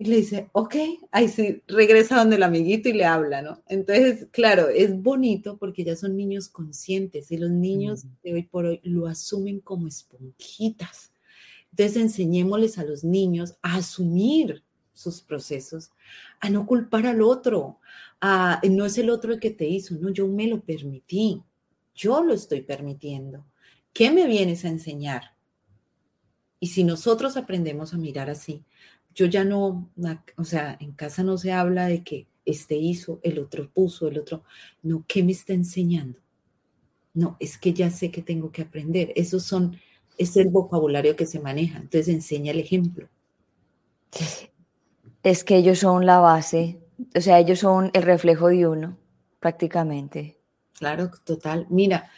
Y le dice, ok, ahí sí, regresa donde el amiguito y le habla, ¿no? Entonces, claro, es bonito porque ya son niños conscientes y los niños de hoy por hoy lo asumen como esponjitas. Entonces, enseñémosles a los niños a asumir sus procesos, a no culpar al otro, a no es el otro el que te hizo, no, yo me lo permití, yo lo estoy permitiendo. ¿Qué me vienes a enseñar? Y si nosotros aprendemos a mirar así, yo ya no, o sea, en casa no se habla de que este hizo, el otro puso, el otro, no, ¿qué me está enseñando? No, es que ya sé que tengo que aprender. Esos son, es el vocabulario que se maneja. Entonces enseña el ejemplo es que ellos son la base, o sea, ellos son el reflejo de uno, prácticamente. Claro, total. Mira,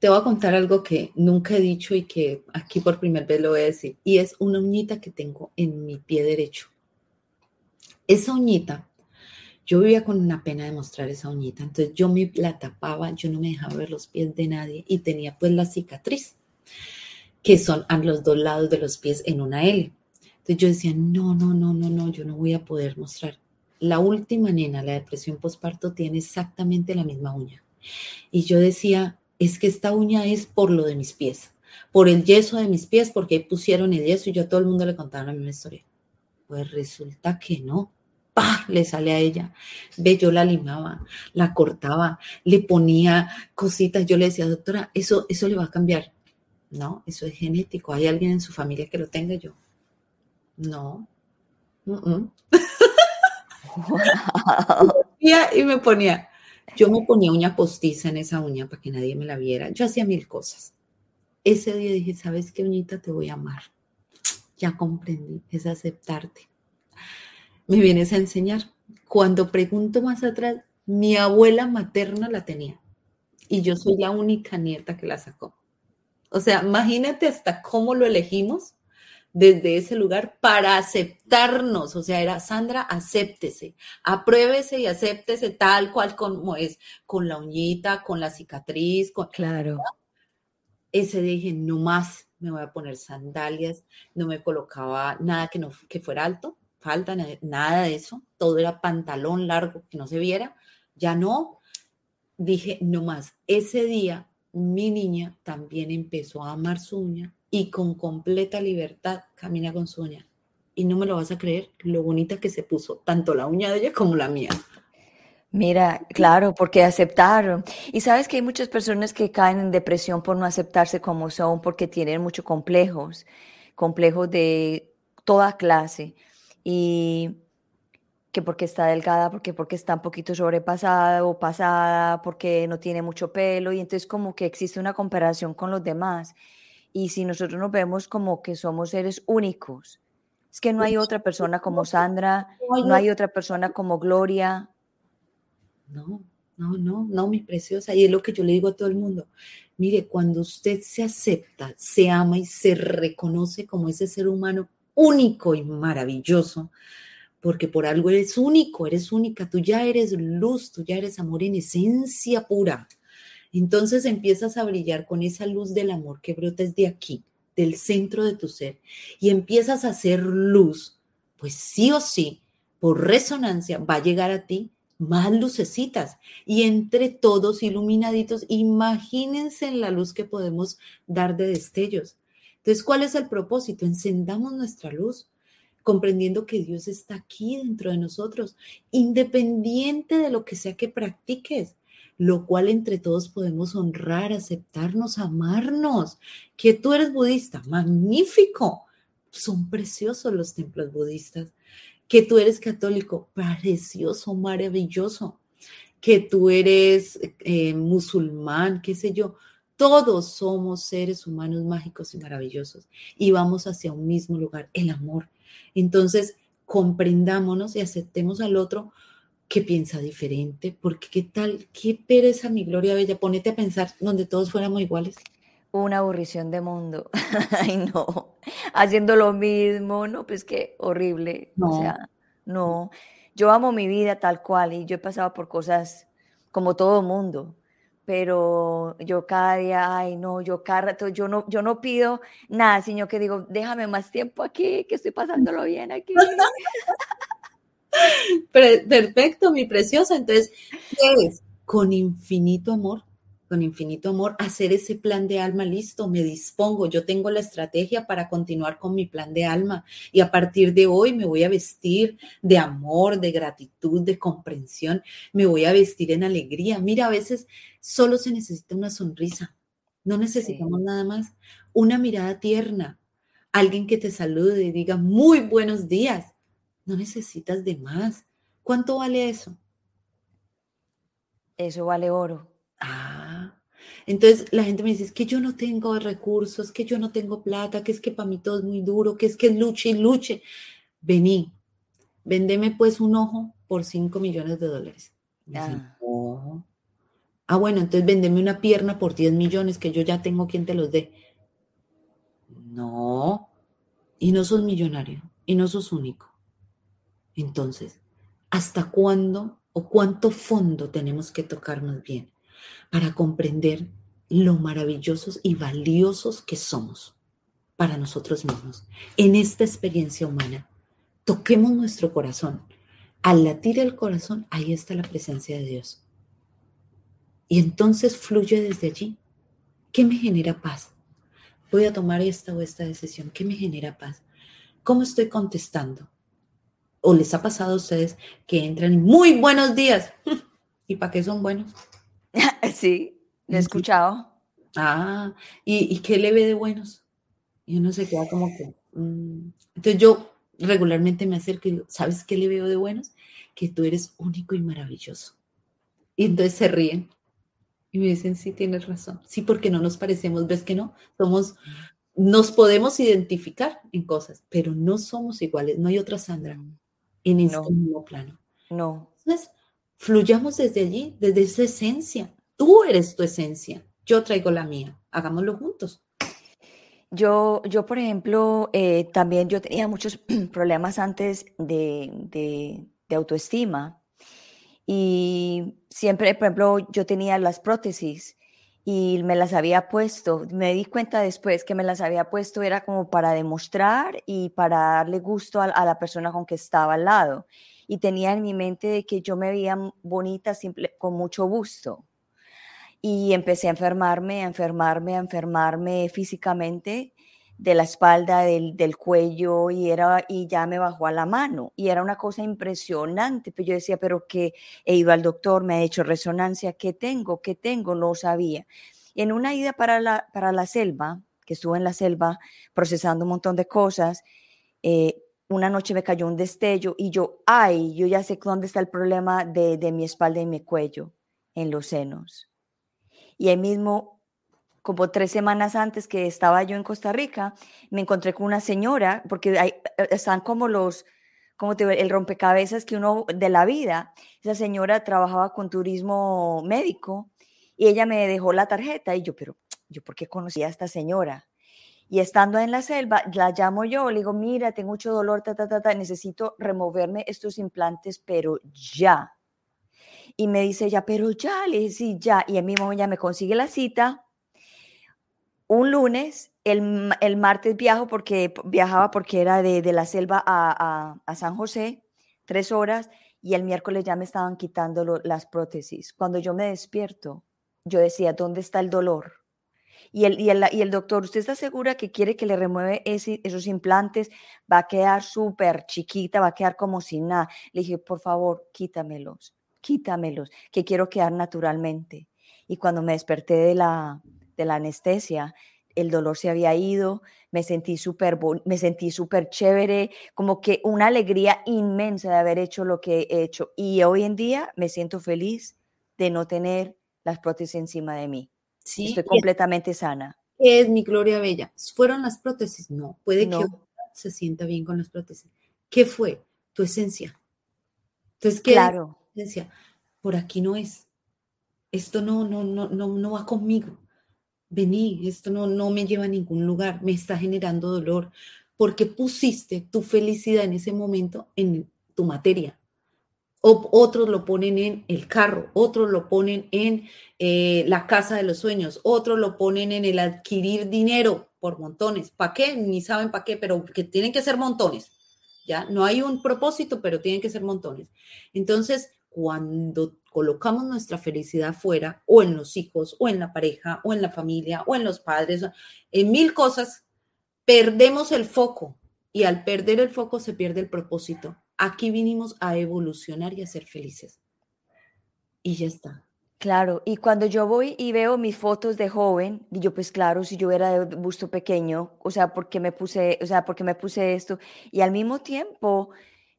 te voy a contar algo que nunca he dicho y que aquí por primera vez lo voy a decir. Y es una uñita que tengo en mi pie derecho. Esa uñita, yo vivía con una pena de mostrar esa uñita. Entonces yo me la tapaba, yo no me dejaba ver los pies de nadie y tenía pues la cicatriz, que son a los dos lados de los pies en una L. Entonces yo decía, no, no, no, no, no, yo no voy a poder mostrar. La última nena, la depresión postparto, tiene exactamente la misma uña. Y yo decía, es que esta uña es por lo de mis pies, por el yeso de mis pies, porque ahí pusieron el yeso y yo a todo el mundo le contaba la misma historia. Pues resulta que no. ¡Pah! Le sale a ella. Ve, yo la limaba, la cortaba, le ponía cositas. Yo le decía, doctora, eso, eso le va a cambiar. No, eso es genético. ¿Hay alguien en su familia que lo tenga yo? No. <laughs> <laughs> y me ponía, yo me ponía uña postiza en esa uña para que nadie me la viera. Yo hacía mil cosas. Ese día dije, ¿sabes qué uñita te voy a amar? Ya comprendí, es aceptarte. Me vienes a enseñar. Cuando pregunto más atrás, mi abuela materna la tenía y yo soy la única nieta que la sacó. O sea, imagínate hasta cómo lo elegimos desde ese lugar para aceptarnos. O sea, era Sandra, acéptese, apruébese y acéptese tal cual como es, con la uñita, con la cicatriz. Con... Claro. Ese dije, no más, me voy a poner sandalias, no me colocaba nada que, no, que fuera alto, falta, nada de eso, todo era pantalón largo que no se viera, ya no. Dije, no más, ese día mi niña también empezó a amar su uña y con completa libertad camina con su uña. Y no me lo vas a creer lo bonita que se puso, tanto la uña de ella como la mía. Mira, claro, porque aceptaron. Y sabes que hay muchas personas que caen en depresión por no aceptarse como son, porque tienen muchos complejos, complejos de toda clase. Y que porque está delgada, porque porque está un poquito sobrepasada o pasada, porque no tiene mucho pelo. Y entonces como que existe una comparación con los demás. Y si nosotros nos vemos como que somos seres únicos, es que no hay otra persona como Sandra, no hay otra persona como Gloria. No, no, no, no, mi preciosa. Y es lo que yo le digo a todo el mundo. Mire, cuando usted se acepta, se ama y se reconoce como ese ser humano único y maravilloso, porque por algo eres único, eres única, tú ya eres luz, tú ya eres amor en esencia pura. Entonces empiezas a brillar con esa luz del amor que brota desde aquí, del centro de tu ser, y empiezas a hacer luz, pues sí o sí, por resonancia, va a llegar a ti más lucecitas y entre todos iluminaditos, imagínense en la luz que podemos dar de destellos. Entonces, ¿cuál es el propósito? Encendamos nuestra luz, comprendiendo que Dios está aquí dentro de nosotros, independiente de lo que sea que practiques lo cual entre todos podemos honrar, aceptarnos, amarnos. Que tú eres budista, magnífico. Son preciosos los templos budistas. Que tú eres católico, precioso, maravilloso. Que tú eres eh, musulmán, qué sé yo. Todos somos seres humanos mágicos y maravillosos y vamos hacia un mismo lugar, el amor. Entonces, comprendámonos y aceptemos al otro que piensa diferente, porque qué tal, qué pereza mi Gloria Bella, ponete a pensar donde todos fuéramos iguales. Una aburrición de mundo, <laughs> ay no, haciendo lo mismo, no, pues qué horrible, no. o sea, no, yo amo mi vida tal cual y yo he pasado por cosas como todo mundo, pero yo cada día, ay no, yo cada rato, yo no, yo no pido nada, sino que digo, déjame más tiempo aquí, que estoy pasándolo bien aquí. <laughs> Perfecto, mi preciosa. Entonces, ¿qué es? Con infinito amor, con infinito amor, hacer ese plan de alma listo, me dispongo, yo tengo la estrategia para continuar con mi plan de alma. Y a partir de hoy me voy a vestir de amor, de gratitud, de comprensión, me voy a vestir en alegría. Mira, a veces solo se necesita una sonrisa, no necesitamos nada más, una mirada tierna, alguien que te salude y diga muy buenos días no necesitas de más. ¿Cuánto vale eso? Eso vale oro. Ah, entonces la gente me dice, es que yo no tengo recursos, que yo no tengo plata, que es que para mí todo es muy duro, que es que luche y luche. Vení, vendeme pues un ojo por 5 millones de dólares. Ah. Ah, bueno, entonces véndeme una pierna por 10 millones que yo ya tengo quien te los dé. No, y no sos millonario, y no sos único. Entonces, ¿hasta cuándo o cuánto fondo tenemos que tocarnos bien para comprender lo maravillosos y valiosos que somos para nosotros mismos en esta experiencia humana? Toquemos nuestro corazón. Al latir el corazón, ahí está la presencia de Dios. Y entonces fluye desde allí. ¿Qué me genera paz? Voy a tomar esta o esta decisión. ¿Qué me genera paz? ¿Cómo estoy contestando? ¿O les ha pasado a ustedes que entran muy buenos días? <laughs> ¿Y para qué son buenos? <laughs> Sí, lo he escuchado. Ah, ¿y, qué le ve de buenos? Y uno se queda como que... Mm. Entonces yo regularmente me acerco y digo, ¿sabes qué le veo de buenos? Que tú eres único y maravilloso. Y entonces se ríen. Y me dicen, sí, tienes razón. Sí, porque no nos parecemos, ¿ves que no? Somos, nos podemos identificar en cosas, pero no somos iguales. No hay otra Sandra en este mismo plano. No. Entonces, fluyamos desde allí, desde esa esencia. Tú eres tu esencia. Yo traigo la mía. Hagámoslo juntos. Yo, yo por ejemplo, eh, también yo tenía muchos <clears throat> problemas antes de, de, autoestima y siempre, por ejemplo, yo tenía las prótesis y me las había puesto. Me di cuenta después que me las había puesto era como para demostrar y para darle gusto a, la persona con que estaba al lado. Y tenía en mi mente de que yo me veía bonita simple, con mucho gusto y empecé a enfermarme, a enfermarme, a enfermarme físicamente de la espalda, del, del, cuello y, era, y ya me bajó a la mano. Y era una cosa impresionante. Pero pues yo decía, pero que he ido al doctor, me ha hecho resonancia, ¿qué tengo? ¿Qué tengo? No sabía. Y en una ida para la, para la selva, que estuve en la selva procesando un montón de cosas, eh, una noche me cayó un destello y yo, ay, yo ya sé dónde está el problema de, de mi espalda y mi cuello, en los senos. Y ahí mismo, como tres semanas antes que estaba yo en Costa Rica, me encontré con una señora, porque eh, están como los, como te, el rompecabezas que uno de la vida. Esa señora trabajaba con turismo médico y ella me dejó la tarjeta y yo, pero yo, ¿por qué conocía a esta señora? Y estando en la selva, la llamo yo, le digo, mira, tengo mucho dolor, ta, ta, ta, ta, necesito removerme estos implantes, pero ya. Y me dice ella, pero ya, le dije, sí, ya. Y el mismo ya me consigue la cita. Un lunes, el, el martes viajo porque viajaba porque era de, de la selva a, a, San José, tres horas, y el miércoles ya me estaban quitando las prótesis. Cuando yo me despierto, yo decía, ¿dónde está el dolor? Y el, y el, y el doctor, ¿usted está segura que quiere que le remueve ese, esos implantes? Va a quedar súper chiquita, va a quedar como sin nada. Le dije, por favor, quítamelos quítamelos, que quiero quedar naturalmente. Y cuando me desperté de la, de la anestesia, el dolor se había ido, me sentí súper me sentí súper chévere, como que una alegría inmensa de haber hecho lo que he hecho. Y hoy en día me siento feliz de no tener las prótesis encima de mí. Sí, Estoy completamente sana. ¿Qué es mi Gloria Bella? ¿Fueron las prótesis? No, puede que se sienta bien con las prótesis. ¿Qué fue? Tu esencia. Entonces, ¿qué, claro decía, por aquí no es. Esto no, no, no, no, no va conmigo. Vení, esto no, no me lleva a ningún lugar, me está generando dolor, porque pusiste tu felicidad en ese momento en tu materia. O, otros lo ponen en el carro, otros lo ponen en eh, la casa de los sueños, otros lo ponen en el adquirir dinero por montones. ¿Para qué? Ni saben para qué, pero que tienen que ser montones. ¿ya? No hay un propósito, pero tienen que ser montones. Entonces, cuando colocamos nuestra felicidad fuera, o en los hijos, o en la pareja, o en la familia, o en los padres, en mil cosas, perdemos el foco y al perder el foco se pierde el propósito. Aquí vinimos a evolucionar y a ser felices. Y ya está. Claro, y cuando yo voy y veo mis fotos de joven, y yo pues claro, si yo era de busto pequeño, o sea, porque me puse, o sea, porque me puse esto, y al mismo tiempo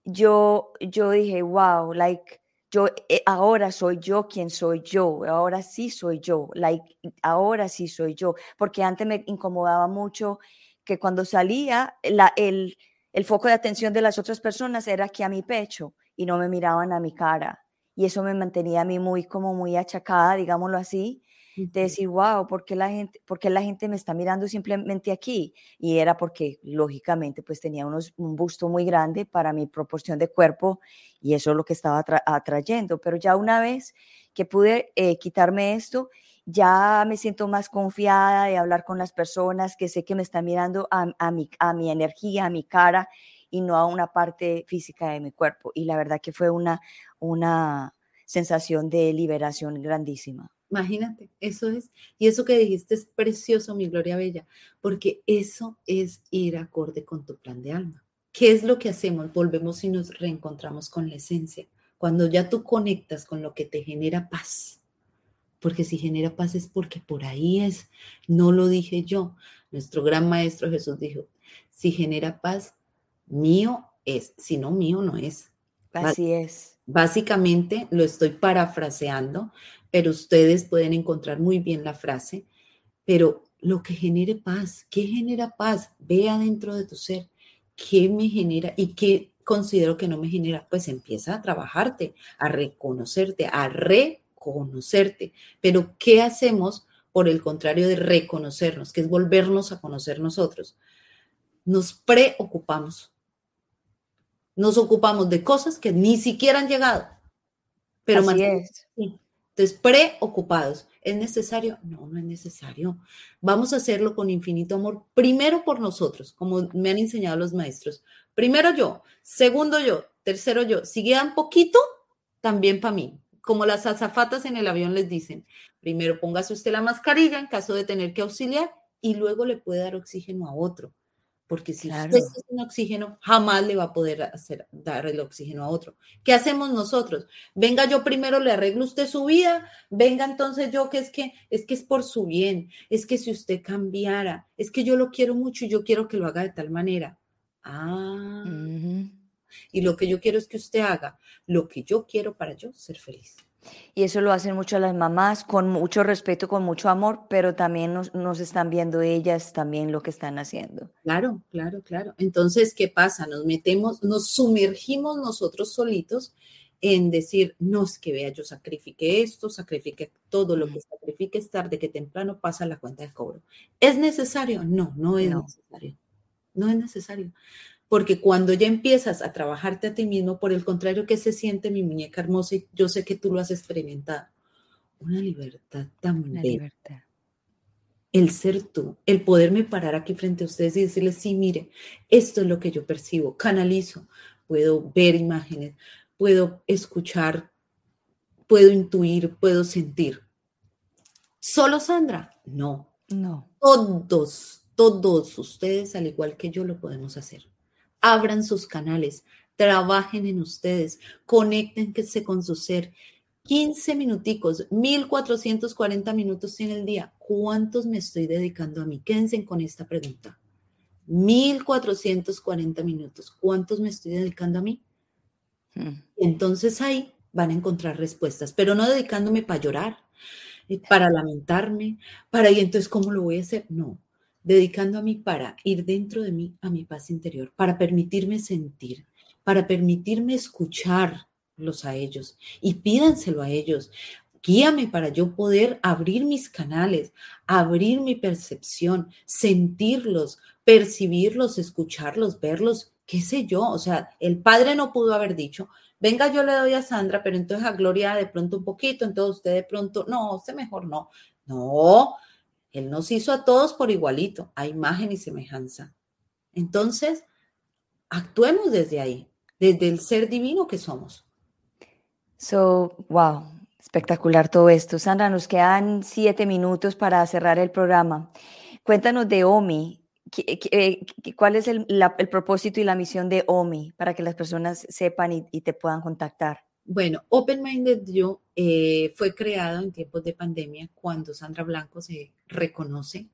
yo yo dije, wow, like yo eh, ahora soy yo quien soy yo, ahora sí soy yo, like, ahora sí soy yo, porque antes me incomodaba mucho que cuando salía el, el foco de atención de las otras personas era aquí a mi pecho y no me miraban a mi cara. y eso me mantenía a mí muy como muy achacada, digámoslo así, de decir, wow, ¿por qué, la gente, ¿por la gente me está mirando simplemente aquí? Y era porque, lógicamente, pues tenía unos, un busto muy grande para mi proporción de cuerpo y eso es lo que estaba atrayendo. Pero ya una vez que pude eh, quitarme esto, ya me siento más confiada de hablar con las personas que sé que me están mirando a, a, mi, a mi energía, a mi cara y no a una parte física de mi cuerpo. Y la verdad que fue una, una sensación de liberación grandísima. Imagínate, eso es. Y eso que dijiste es precioso, mi Gloria Bella, porque eso es ir acorde con tu plan de alma. ¿Qué es lo que hacemos? Volvemos y nos reencontramos con la esencia. Cuando ya tú conectas con lo que te genera paz, porque si genera paz es porque por ahí es, no lo dije yo. Nuestro gran maestro Jesús dijo, si genera paz, mío es, si no mío no es. Así es. Básicamente lo estoy parafraseando, pero ustedes pueden encontrar muy bien la frase, pero lo que genere paz, ¿qué genera paz? Ve adentro de tu ser, ¿qué me genera y qué considero que no me genera? Pues empieza a trabajarte, a reconocerte, a reconocerte. Pero ¿qué hacemos por el contrario de reconocernos, que es volvernos a conocer nosotros? Nos preocupamos. Nos ocupamos de cosas que ni siquiera han llegado. Pero Así es. Entonces, preocupados. ¿Es necesario? No, no es necesario. Vamos a hacerlo con infinito amor, primero por nosotros, como me han enseñado los maestros. Primero yo, segundo yo, tercero yo. Si quedan poquito, también para mí. Como las azafatas en el avión les dicen, primero póngase usted la mascarilla en caso de tener que auxiliar y luego le puede dar oxígeno a otro porque si usted está sin oxígeno, jamás le va a poder hacer, dar el oxígeno a otro. ¿Qué hacemos nosotros? Venga, yo primero le arreglo usted su vida, venga entonces yo que es que es que es por su bien, es que si usted cambiara, es que yo lo quiero mucho y yo quiero que lo haga de tal manera. Ah. Y lo que yo quiero es que usted haga lo que yo quiero para yo ser feliz. Y eso lo hacen mucho las mamás, con mucho respeto, con mucho amor, pero también nos, están viendo ellas también lo que están haciendo. Claro, claro, claro. Entonces, ¿qué pasa? Nos metemos, nos sumergimos nosotros solitos en decir, no es que vea, yo sacrifique esto, sacrifique todo lo que sacrifique es tarde que temprano pasa la cuenta de cobro. ¿Es necesario? No, no es necesario. No es necesario porque cuando ya empiezas a trabajarte a ti mismo, por el contrario, que se siente mi muñeca hermosa? Y yo sé que tú lo has experimentado. Una libertad tan Una libertad. El ser tú, el poderme parar aquí frente a ustedes y decirles, sí, mire, esto es lo que yo percibo, canalizo, puedo ver imágenes, puedo escuchar, puedo intuir, puedo sentir. ¿Solo Sandra? No. No. Todos, todos ustedes, al igual que yo, lo podemos hacer abran sus canales, trabajen en ustedes, conéctense con su ser. 15 minuticos, 1440 minutos en el día. ¿Cuántos me estoy dedicando a mí? Quédense con esta pregunta. 1440 minutos. ¿Cuántos me estoy dedicando a mí? Hmm. Entonces ahí van a encontrar respuestas, pero no dedicándome para llorar, para lamentarme, para y entonces cómo lo voy a hacer. No, dedicando a mí para ir dentro de mí a mi paz interior, para permitirme sentir, para permitirme escucharlos a ellos y pídanselo a ellos. Guíame para yo poder abrir mis canales, abrir mi percepción, sentirlos, percibirlos, escucharlos, verlos, qué sé yo. O sea, el padre no pudo haber dicho, venga, yo le doy a Sandra, pero entonces a Gloria de pronto un poquito, entonces usted de pronto, no, usted mejor no. No, él nos hizo a todos por igualito, a imagen y semejanza. Entonces, actuemos desde ahí, desde el ser divino que somos. So, wow, espectacular todo esto. Sandra, nos quedan siete minutos para cerrar el programa. Cuéntanos de OMI. Eh, ¿Cuál es el, propósito y la misión de OMI para que las personas sepan y te puedan contactar? Bueno, Open Minded Yo eh, fue creado en tiempos de pandemia cuando Sandra Blanco se reconoce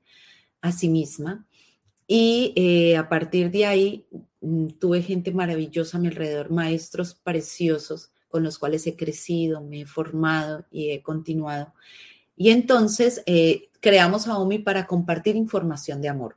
a sí misma y eh, a partir de ahí mm, tuve gente maravillosa a mi alrededor, maestros preciosos con los cuales he crecido, me he formado y he continuado. Y entonces eh, creamos a OMI para compartir información de amor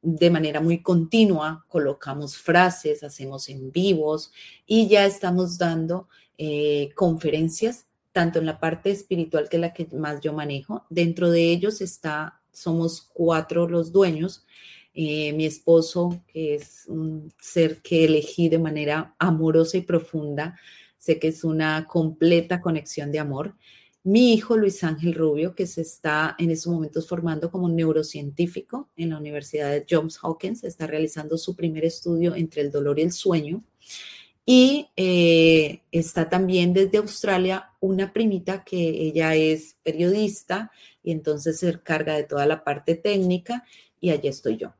de manera muy continua, colocamos frases, hacemos en vivos y ya estamos dando eh, conferencias, tanto en la parte espiritual, que es la que más yo manejo. Dentro de ellos está, somos cuatro los dueños. Eh, mi esposo, que es un ser que elegí de manera amorosa y profunda, sé que es una completa conexión de amor. Mi hijo Luis Ángel Rubio, que se está en estos momentos formando como neurocientífico en la Universidad de Johns Hopkins, está realizando su primer estudio entre el dolor y el sueño. Y eh, está también desde Australia una primita que ella es periodista y entonces se encarga de toda la parte técnica y allí estoy yo.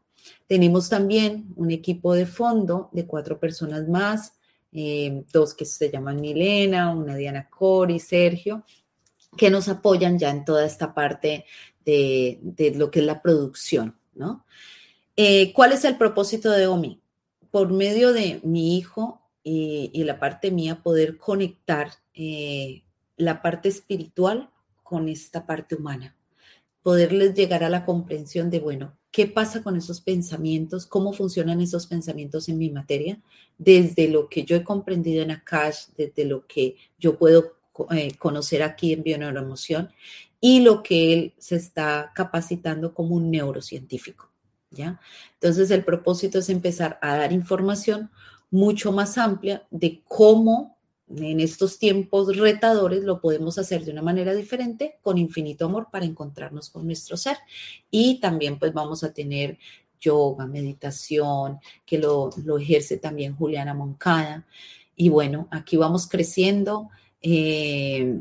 Tenemos también un equipo de fondo de cuatro personas más, eh, dos que se llaman Milena, una Diana Cori, Sergio, que nos apoyan ya en toda esta parte de, lo que es la producción, ¿no? Eh, ¿Cuál es el propósito de OMI? Por medio de mi hijo y, la parte mía, poder conectar eh, la parte espiritual con esta parte humana, poderles llegar a la comprensión de, bueno, ¿qué pasa con esos pensamientos? ¿Cómo funcionan esos pensamientos en mi materia? Desde lo que yo he comprendido en Akash, desde lo que yo puedo eh, conocer aquí en bioneuroemoción y lo que él se está capacitando como un neurocientífico. ¿ya? Entonces, el propósito es empezar a dar información mucho más amplia de cómo en estos tiempos retadores lo podemos hacer de una manera diferente, con infinito amor para encontrarnos con nuestro ser. Y también pues vamos a tener yoga, meditación, que lo, lo ejerce también Juliana Moncada. Y bueno, aquí vamos creciendo. Eh,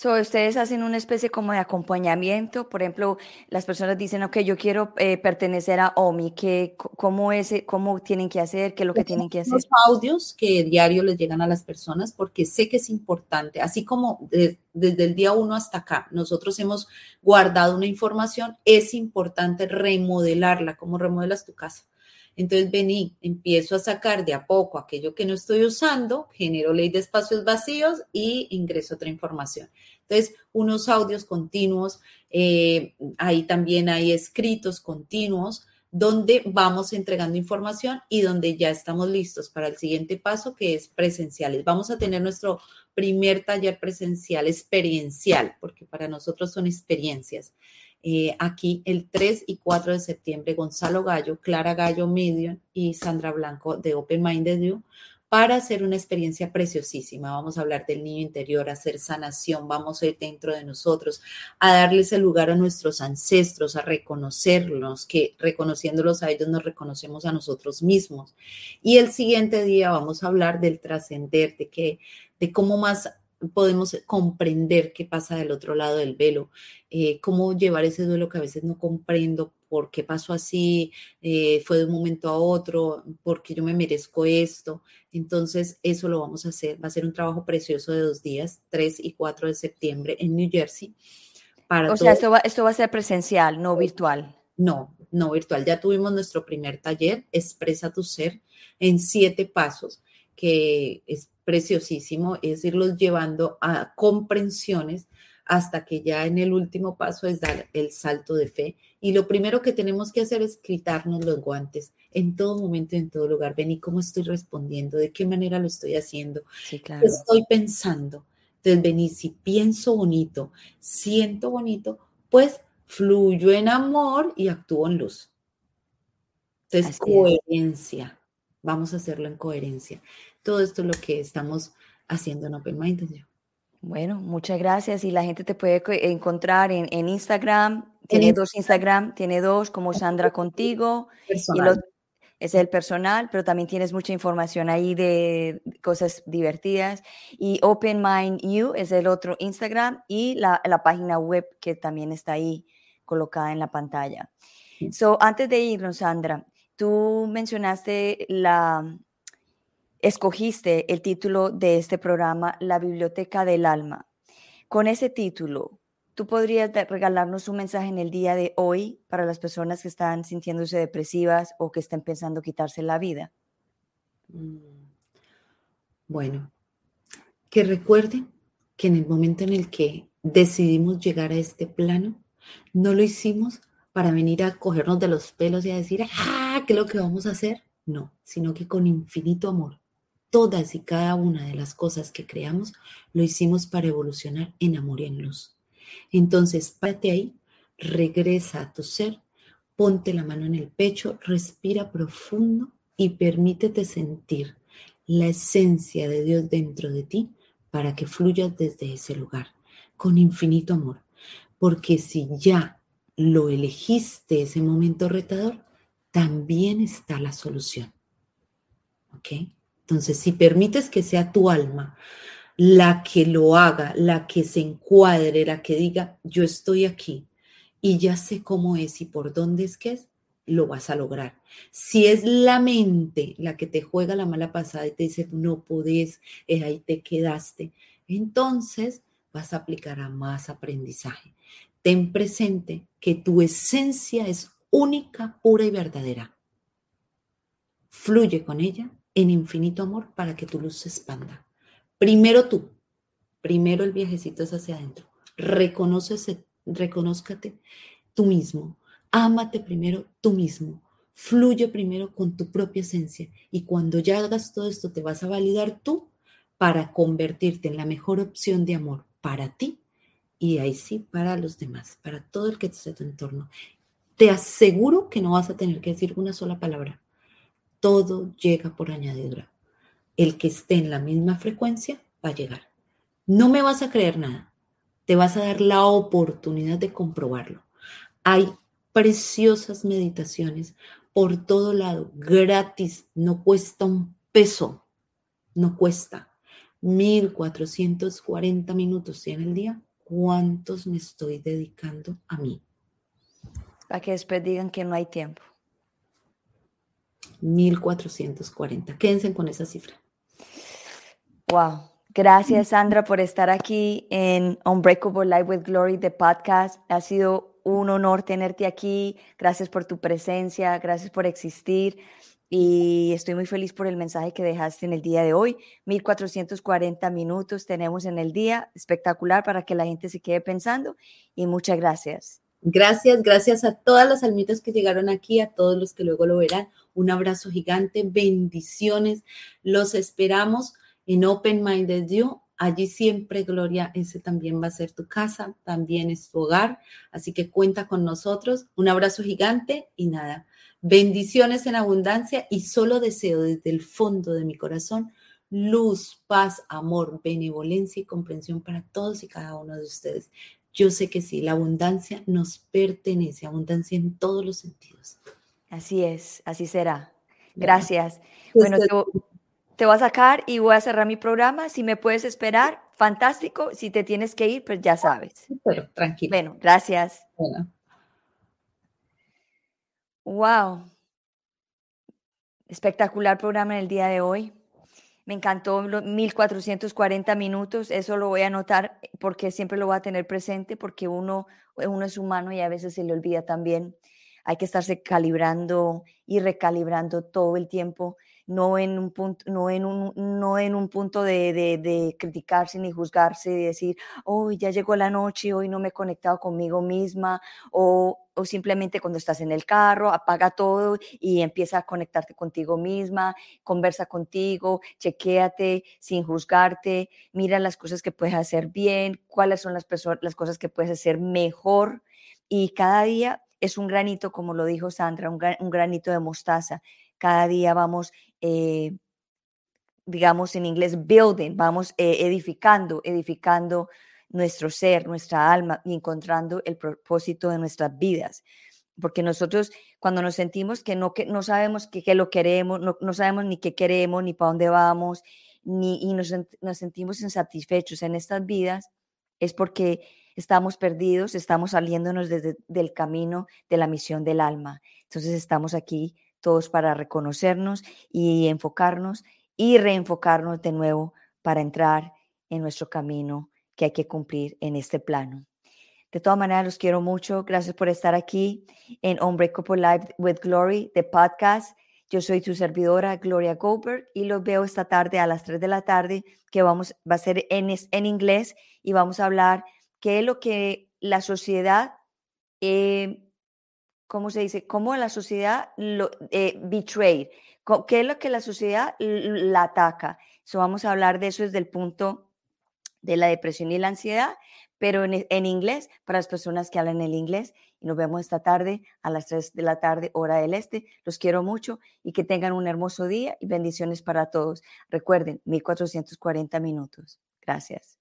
So, ustedes hacen una especie como de acompañamiento, por ejemplo, las personas dicen, ok, yo quiero eh, pertenecer a OMI, ¿qué, cómo, es, ¿cómo tienen que hacer? ¿Qué es lo que tienen que hacer? Los audios que diario les llegan a las personas porque sé que es importante, así como desde el día uno hasta acá, nosotros hemos guardado una información, es importante remodelarla, como remodelas tu casa. Entonces vení, empiezo a sacar de a poco aquello que no estoy usando, genero ley de espacios vacíos y ingreso otra información. Entonces, unos audios continuos, eh, ahí también hay escritos continuos donde vamos entregando información y donde ya estamos listos para el siguiente paso que es presenciales. Vamos a tener nuestro primer taller presencial experiencial, porque para nosotros son experiencias. Eh, aquí el 3 y 4 de septiembre, Gonzalo Gallo, Clara Gallo Medium y Sandra Blanco de Open Minded You para hacer una experiencia preciosísima. Vamos a hablar del niño interior, hacer sanación, vamos a ir dentro de nosotros, a darles el lugar a nuestros ancestros, a reconocerlos, que reconociéndolos a ellos nos reconocemos a nosotros mismos. Y el siguiente día vamos a hablar del trascender, de que de cómo más podemos comprender qué pasa del otro lado del velo, eh, cómo llevar ese duelo que a veces no comprendo, por qué pasó así, eh, fue de un momento a otro, porque yo me merezco esto. Entonces, eso lo vamos a hacer. Va a ser un trabajo precioso de dos días, 3 y 4 de septiembre en New Jersey. Para o sea, esto va, esto va a ser presencial, no virtual. No, no virtual. Ya tuvimos nuestro primer taller, Expresa tu Ser, en siete pasos, que es preciosísimo, es irlos llevando a comprensiones hasta que ya en el último paso es dar el salto de fe. Y lo primero que tenemos que hacer es quitarnos los guantes en todo momento, en todo lugar. Ven y cómo estoy respondiendo, de qué manera lo estoy haciendo, sí, estoy pensando. Entonces, vení, si pienso bonito, siento bonito, pues fluyo en amor y actúo en luz. Entonces, coherencia. Vamos a hacerlo en coherencia. Todo esto es lo que estamos haciendo en Open Mind. Bueno, muchas gracias. Y la gente te puede encontrar en, Instagram. Tiene dos Instagram, tiene dos, como Sandra contigo. Personal. es el personal, pero también tienes mucha información ahí de cosas divertidas. Y Open Mind You es el otro Instagram y la, la página web que también está ahí colocada en la pantalla. So, antes de irnos, Sandra, tú mencionaste la, escogiste el título de este programa, La Biblioteca del Alma. Con ese título, ¿tú podrías regalarnos un mensaje en el día de hoy para las personas que están sintiéndose depresivas o que estén pensando quitarse la vida? Mm. Bueno, que recuerden que en el momento en el que decidimos llegar a este plano, no lo hicimos para venir a cogernos de los pelos y a decir, ah, ¿qué es lo que vamos a hacer? No, sino que con infinito amor todas y cada una de las cosas que creamos lo hicimos para evolucionar en amor y en luz. Entonces, párate ahí, regresa a tu ser, ponte la mano en el pecho, respira profundo y permítete sentir la esencia de Dios dentro de ti para que fluyas desde ese lugar con infinito amor. Porque si ya lo elegiste ese momento retador, también está la solución. ¿Ok? Entonces, si permites que sea tu alma la que lo haga, la que se encuadre, la que diga, yo estoy aquí y ya sé cómo es y por dónde es que es, lo vas a lograr. Si es la mente la que te juega la mala pasada y te dice, no podés, es ahí te quedaste, entonces vas a aplicar a más aprendizaje. Ten presente que tu esencia es única, pura y verdadera. Fluye con ella en infinito amor para que tu luz se expanda. Primero tú, primero el viajecito es hacia adentro. Reconócese, reconózcate tú mismo. Ámate primero tú mismo. Fluye primero con tu propia esencia. Y cuando ya hagas todo esto, te vas a validar tú para convertirte en la mejor opción de amor para ti y ahí sí para los demás, para todo el que esté a tu entorno. Te aseguro que no vas a tener que decir una sola palabra todo llega por añadidura. El que esté en la misma frecuencia va a llegar. No me vas a creer nada. Te vas a dar la oportunidad de comprobarlo. Hay preciosas meditaciones por todo lado, gratis, no cuesta un peso, no cuesta. 1440 minutos en el día. ¿Cuántos me estoy dedicando a mí? Para que después digan que no hay tiempo. 1440. Quédense con esa cifra. Wow. Gracias, Sandra, por estar aquí en Unbreakable Life with Glory, de podcast. Ha sido un honor tenerte aquí. Gracias por tu presencia, gracias por existir. Y estoy muy feliz por el mensaje que dejaste en el día de hoy. 1440 minutos tenemos en el día. Espectacular para que la gente se quede pensando. Y muchas gracias. Gracias, gracias a todas las almitas que llegaron aquí, a todos los que luego lo verán. Un abrazo gigante, bendiciones. Los esperamos en Open Minded You. Allí siempre, Gloria, ese también va a ser tu casa, también es tu hogar. Así que cuenta con nosotros. Un abrazo gigante y nada. Bendiciones en abundancia y solo deseo desde el fondo de mi corazón luz, paz, amor, benevolencia y comprensión para todos y cada uno de ustedes. Yo sé que sí, la abundancia nos pertenece, abundancia en todos los sentidos. Así es, así será. Gracias. Bueno, te, voy a sacar y voy a cerrar mi programa. Si me puedes esperar, fantástico. Si te tienes que ir, pues ya sabes. Pero tranquilo. Bueno, gracias. Wow. Espectacular programa en el día de hoy. Me encantó los 1440 minutos, eso lo voy a anotar porque siempre lo voy a tener presente porque uno, uno es humano y a veces se le olvida también. Hay que estarse calibrando y recalibrando todo el tiempo, no en un punto, no en un, no en un punto de, criticarse ni juzgarse, de decir, hoy ya llegó la noche, hoy no me he conectado conmigo misma, o o simplemente cuando estás en el carro, apaga todo y empieza a conectarte contigo misma, conversa contigo, chequéate sin juzgarte, mira las cosas que puedes hacer bien, cuáles son las, las cosas que puedes hacer mejor y cada día es un granito, como lo dijo Sandra, un, granito de mostaza. Cada día vamos... Eh, digamos en inglés, building, vamos eh, edificando, edificando nuestro ser, nuestra alma y encontrando el propósito de nuestras vidas. Porque nosotros cuando nos sentimos que no, que no sabemos qué lo queremos, no, no, sabemos ni qué queremos, ni para dónde vamos, ni, y nos, nos sentimos insatisfechos en estas vidas, es porque estamos perdidos, estamos saliéndonos desde del camino de la misión del alma. Entonces estamos aquí todos para reconocernos y enfocarnos y reenfocarnos de nuevo para entrar en nuestro camino que hay que cumplir en este plano. De todas maneras, los quiero mucho. Gracias por estar aquí en Unbreakable Life with Glory, de podcast. Yo soy tu servidora, Gloria Goldberg, y los veo esta tarde a las 3 de la tarde, que vamos, va a ser en, en inglés y vamos a hablar qué es lo que la sociedad, eh, ¿cómo se dice? Cómo la sociedad lo eh, betrayed, ¿Qué es lo que la sociedad la ataca? So, vamos a hablar de eso desde el punto de la depresión y la ansiedad, pero en, en, inglés, para las personas que hablan el inglés. Y nos vemos esta tarde a las 3 de la tarde, hora del este. Los quiero mucho y que tengan un hermoso día y bendiciones para todos. Recuerden, 1440 minutos. Gracias.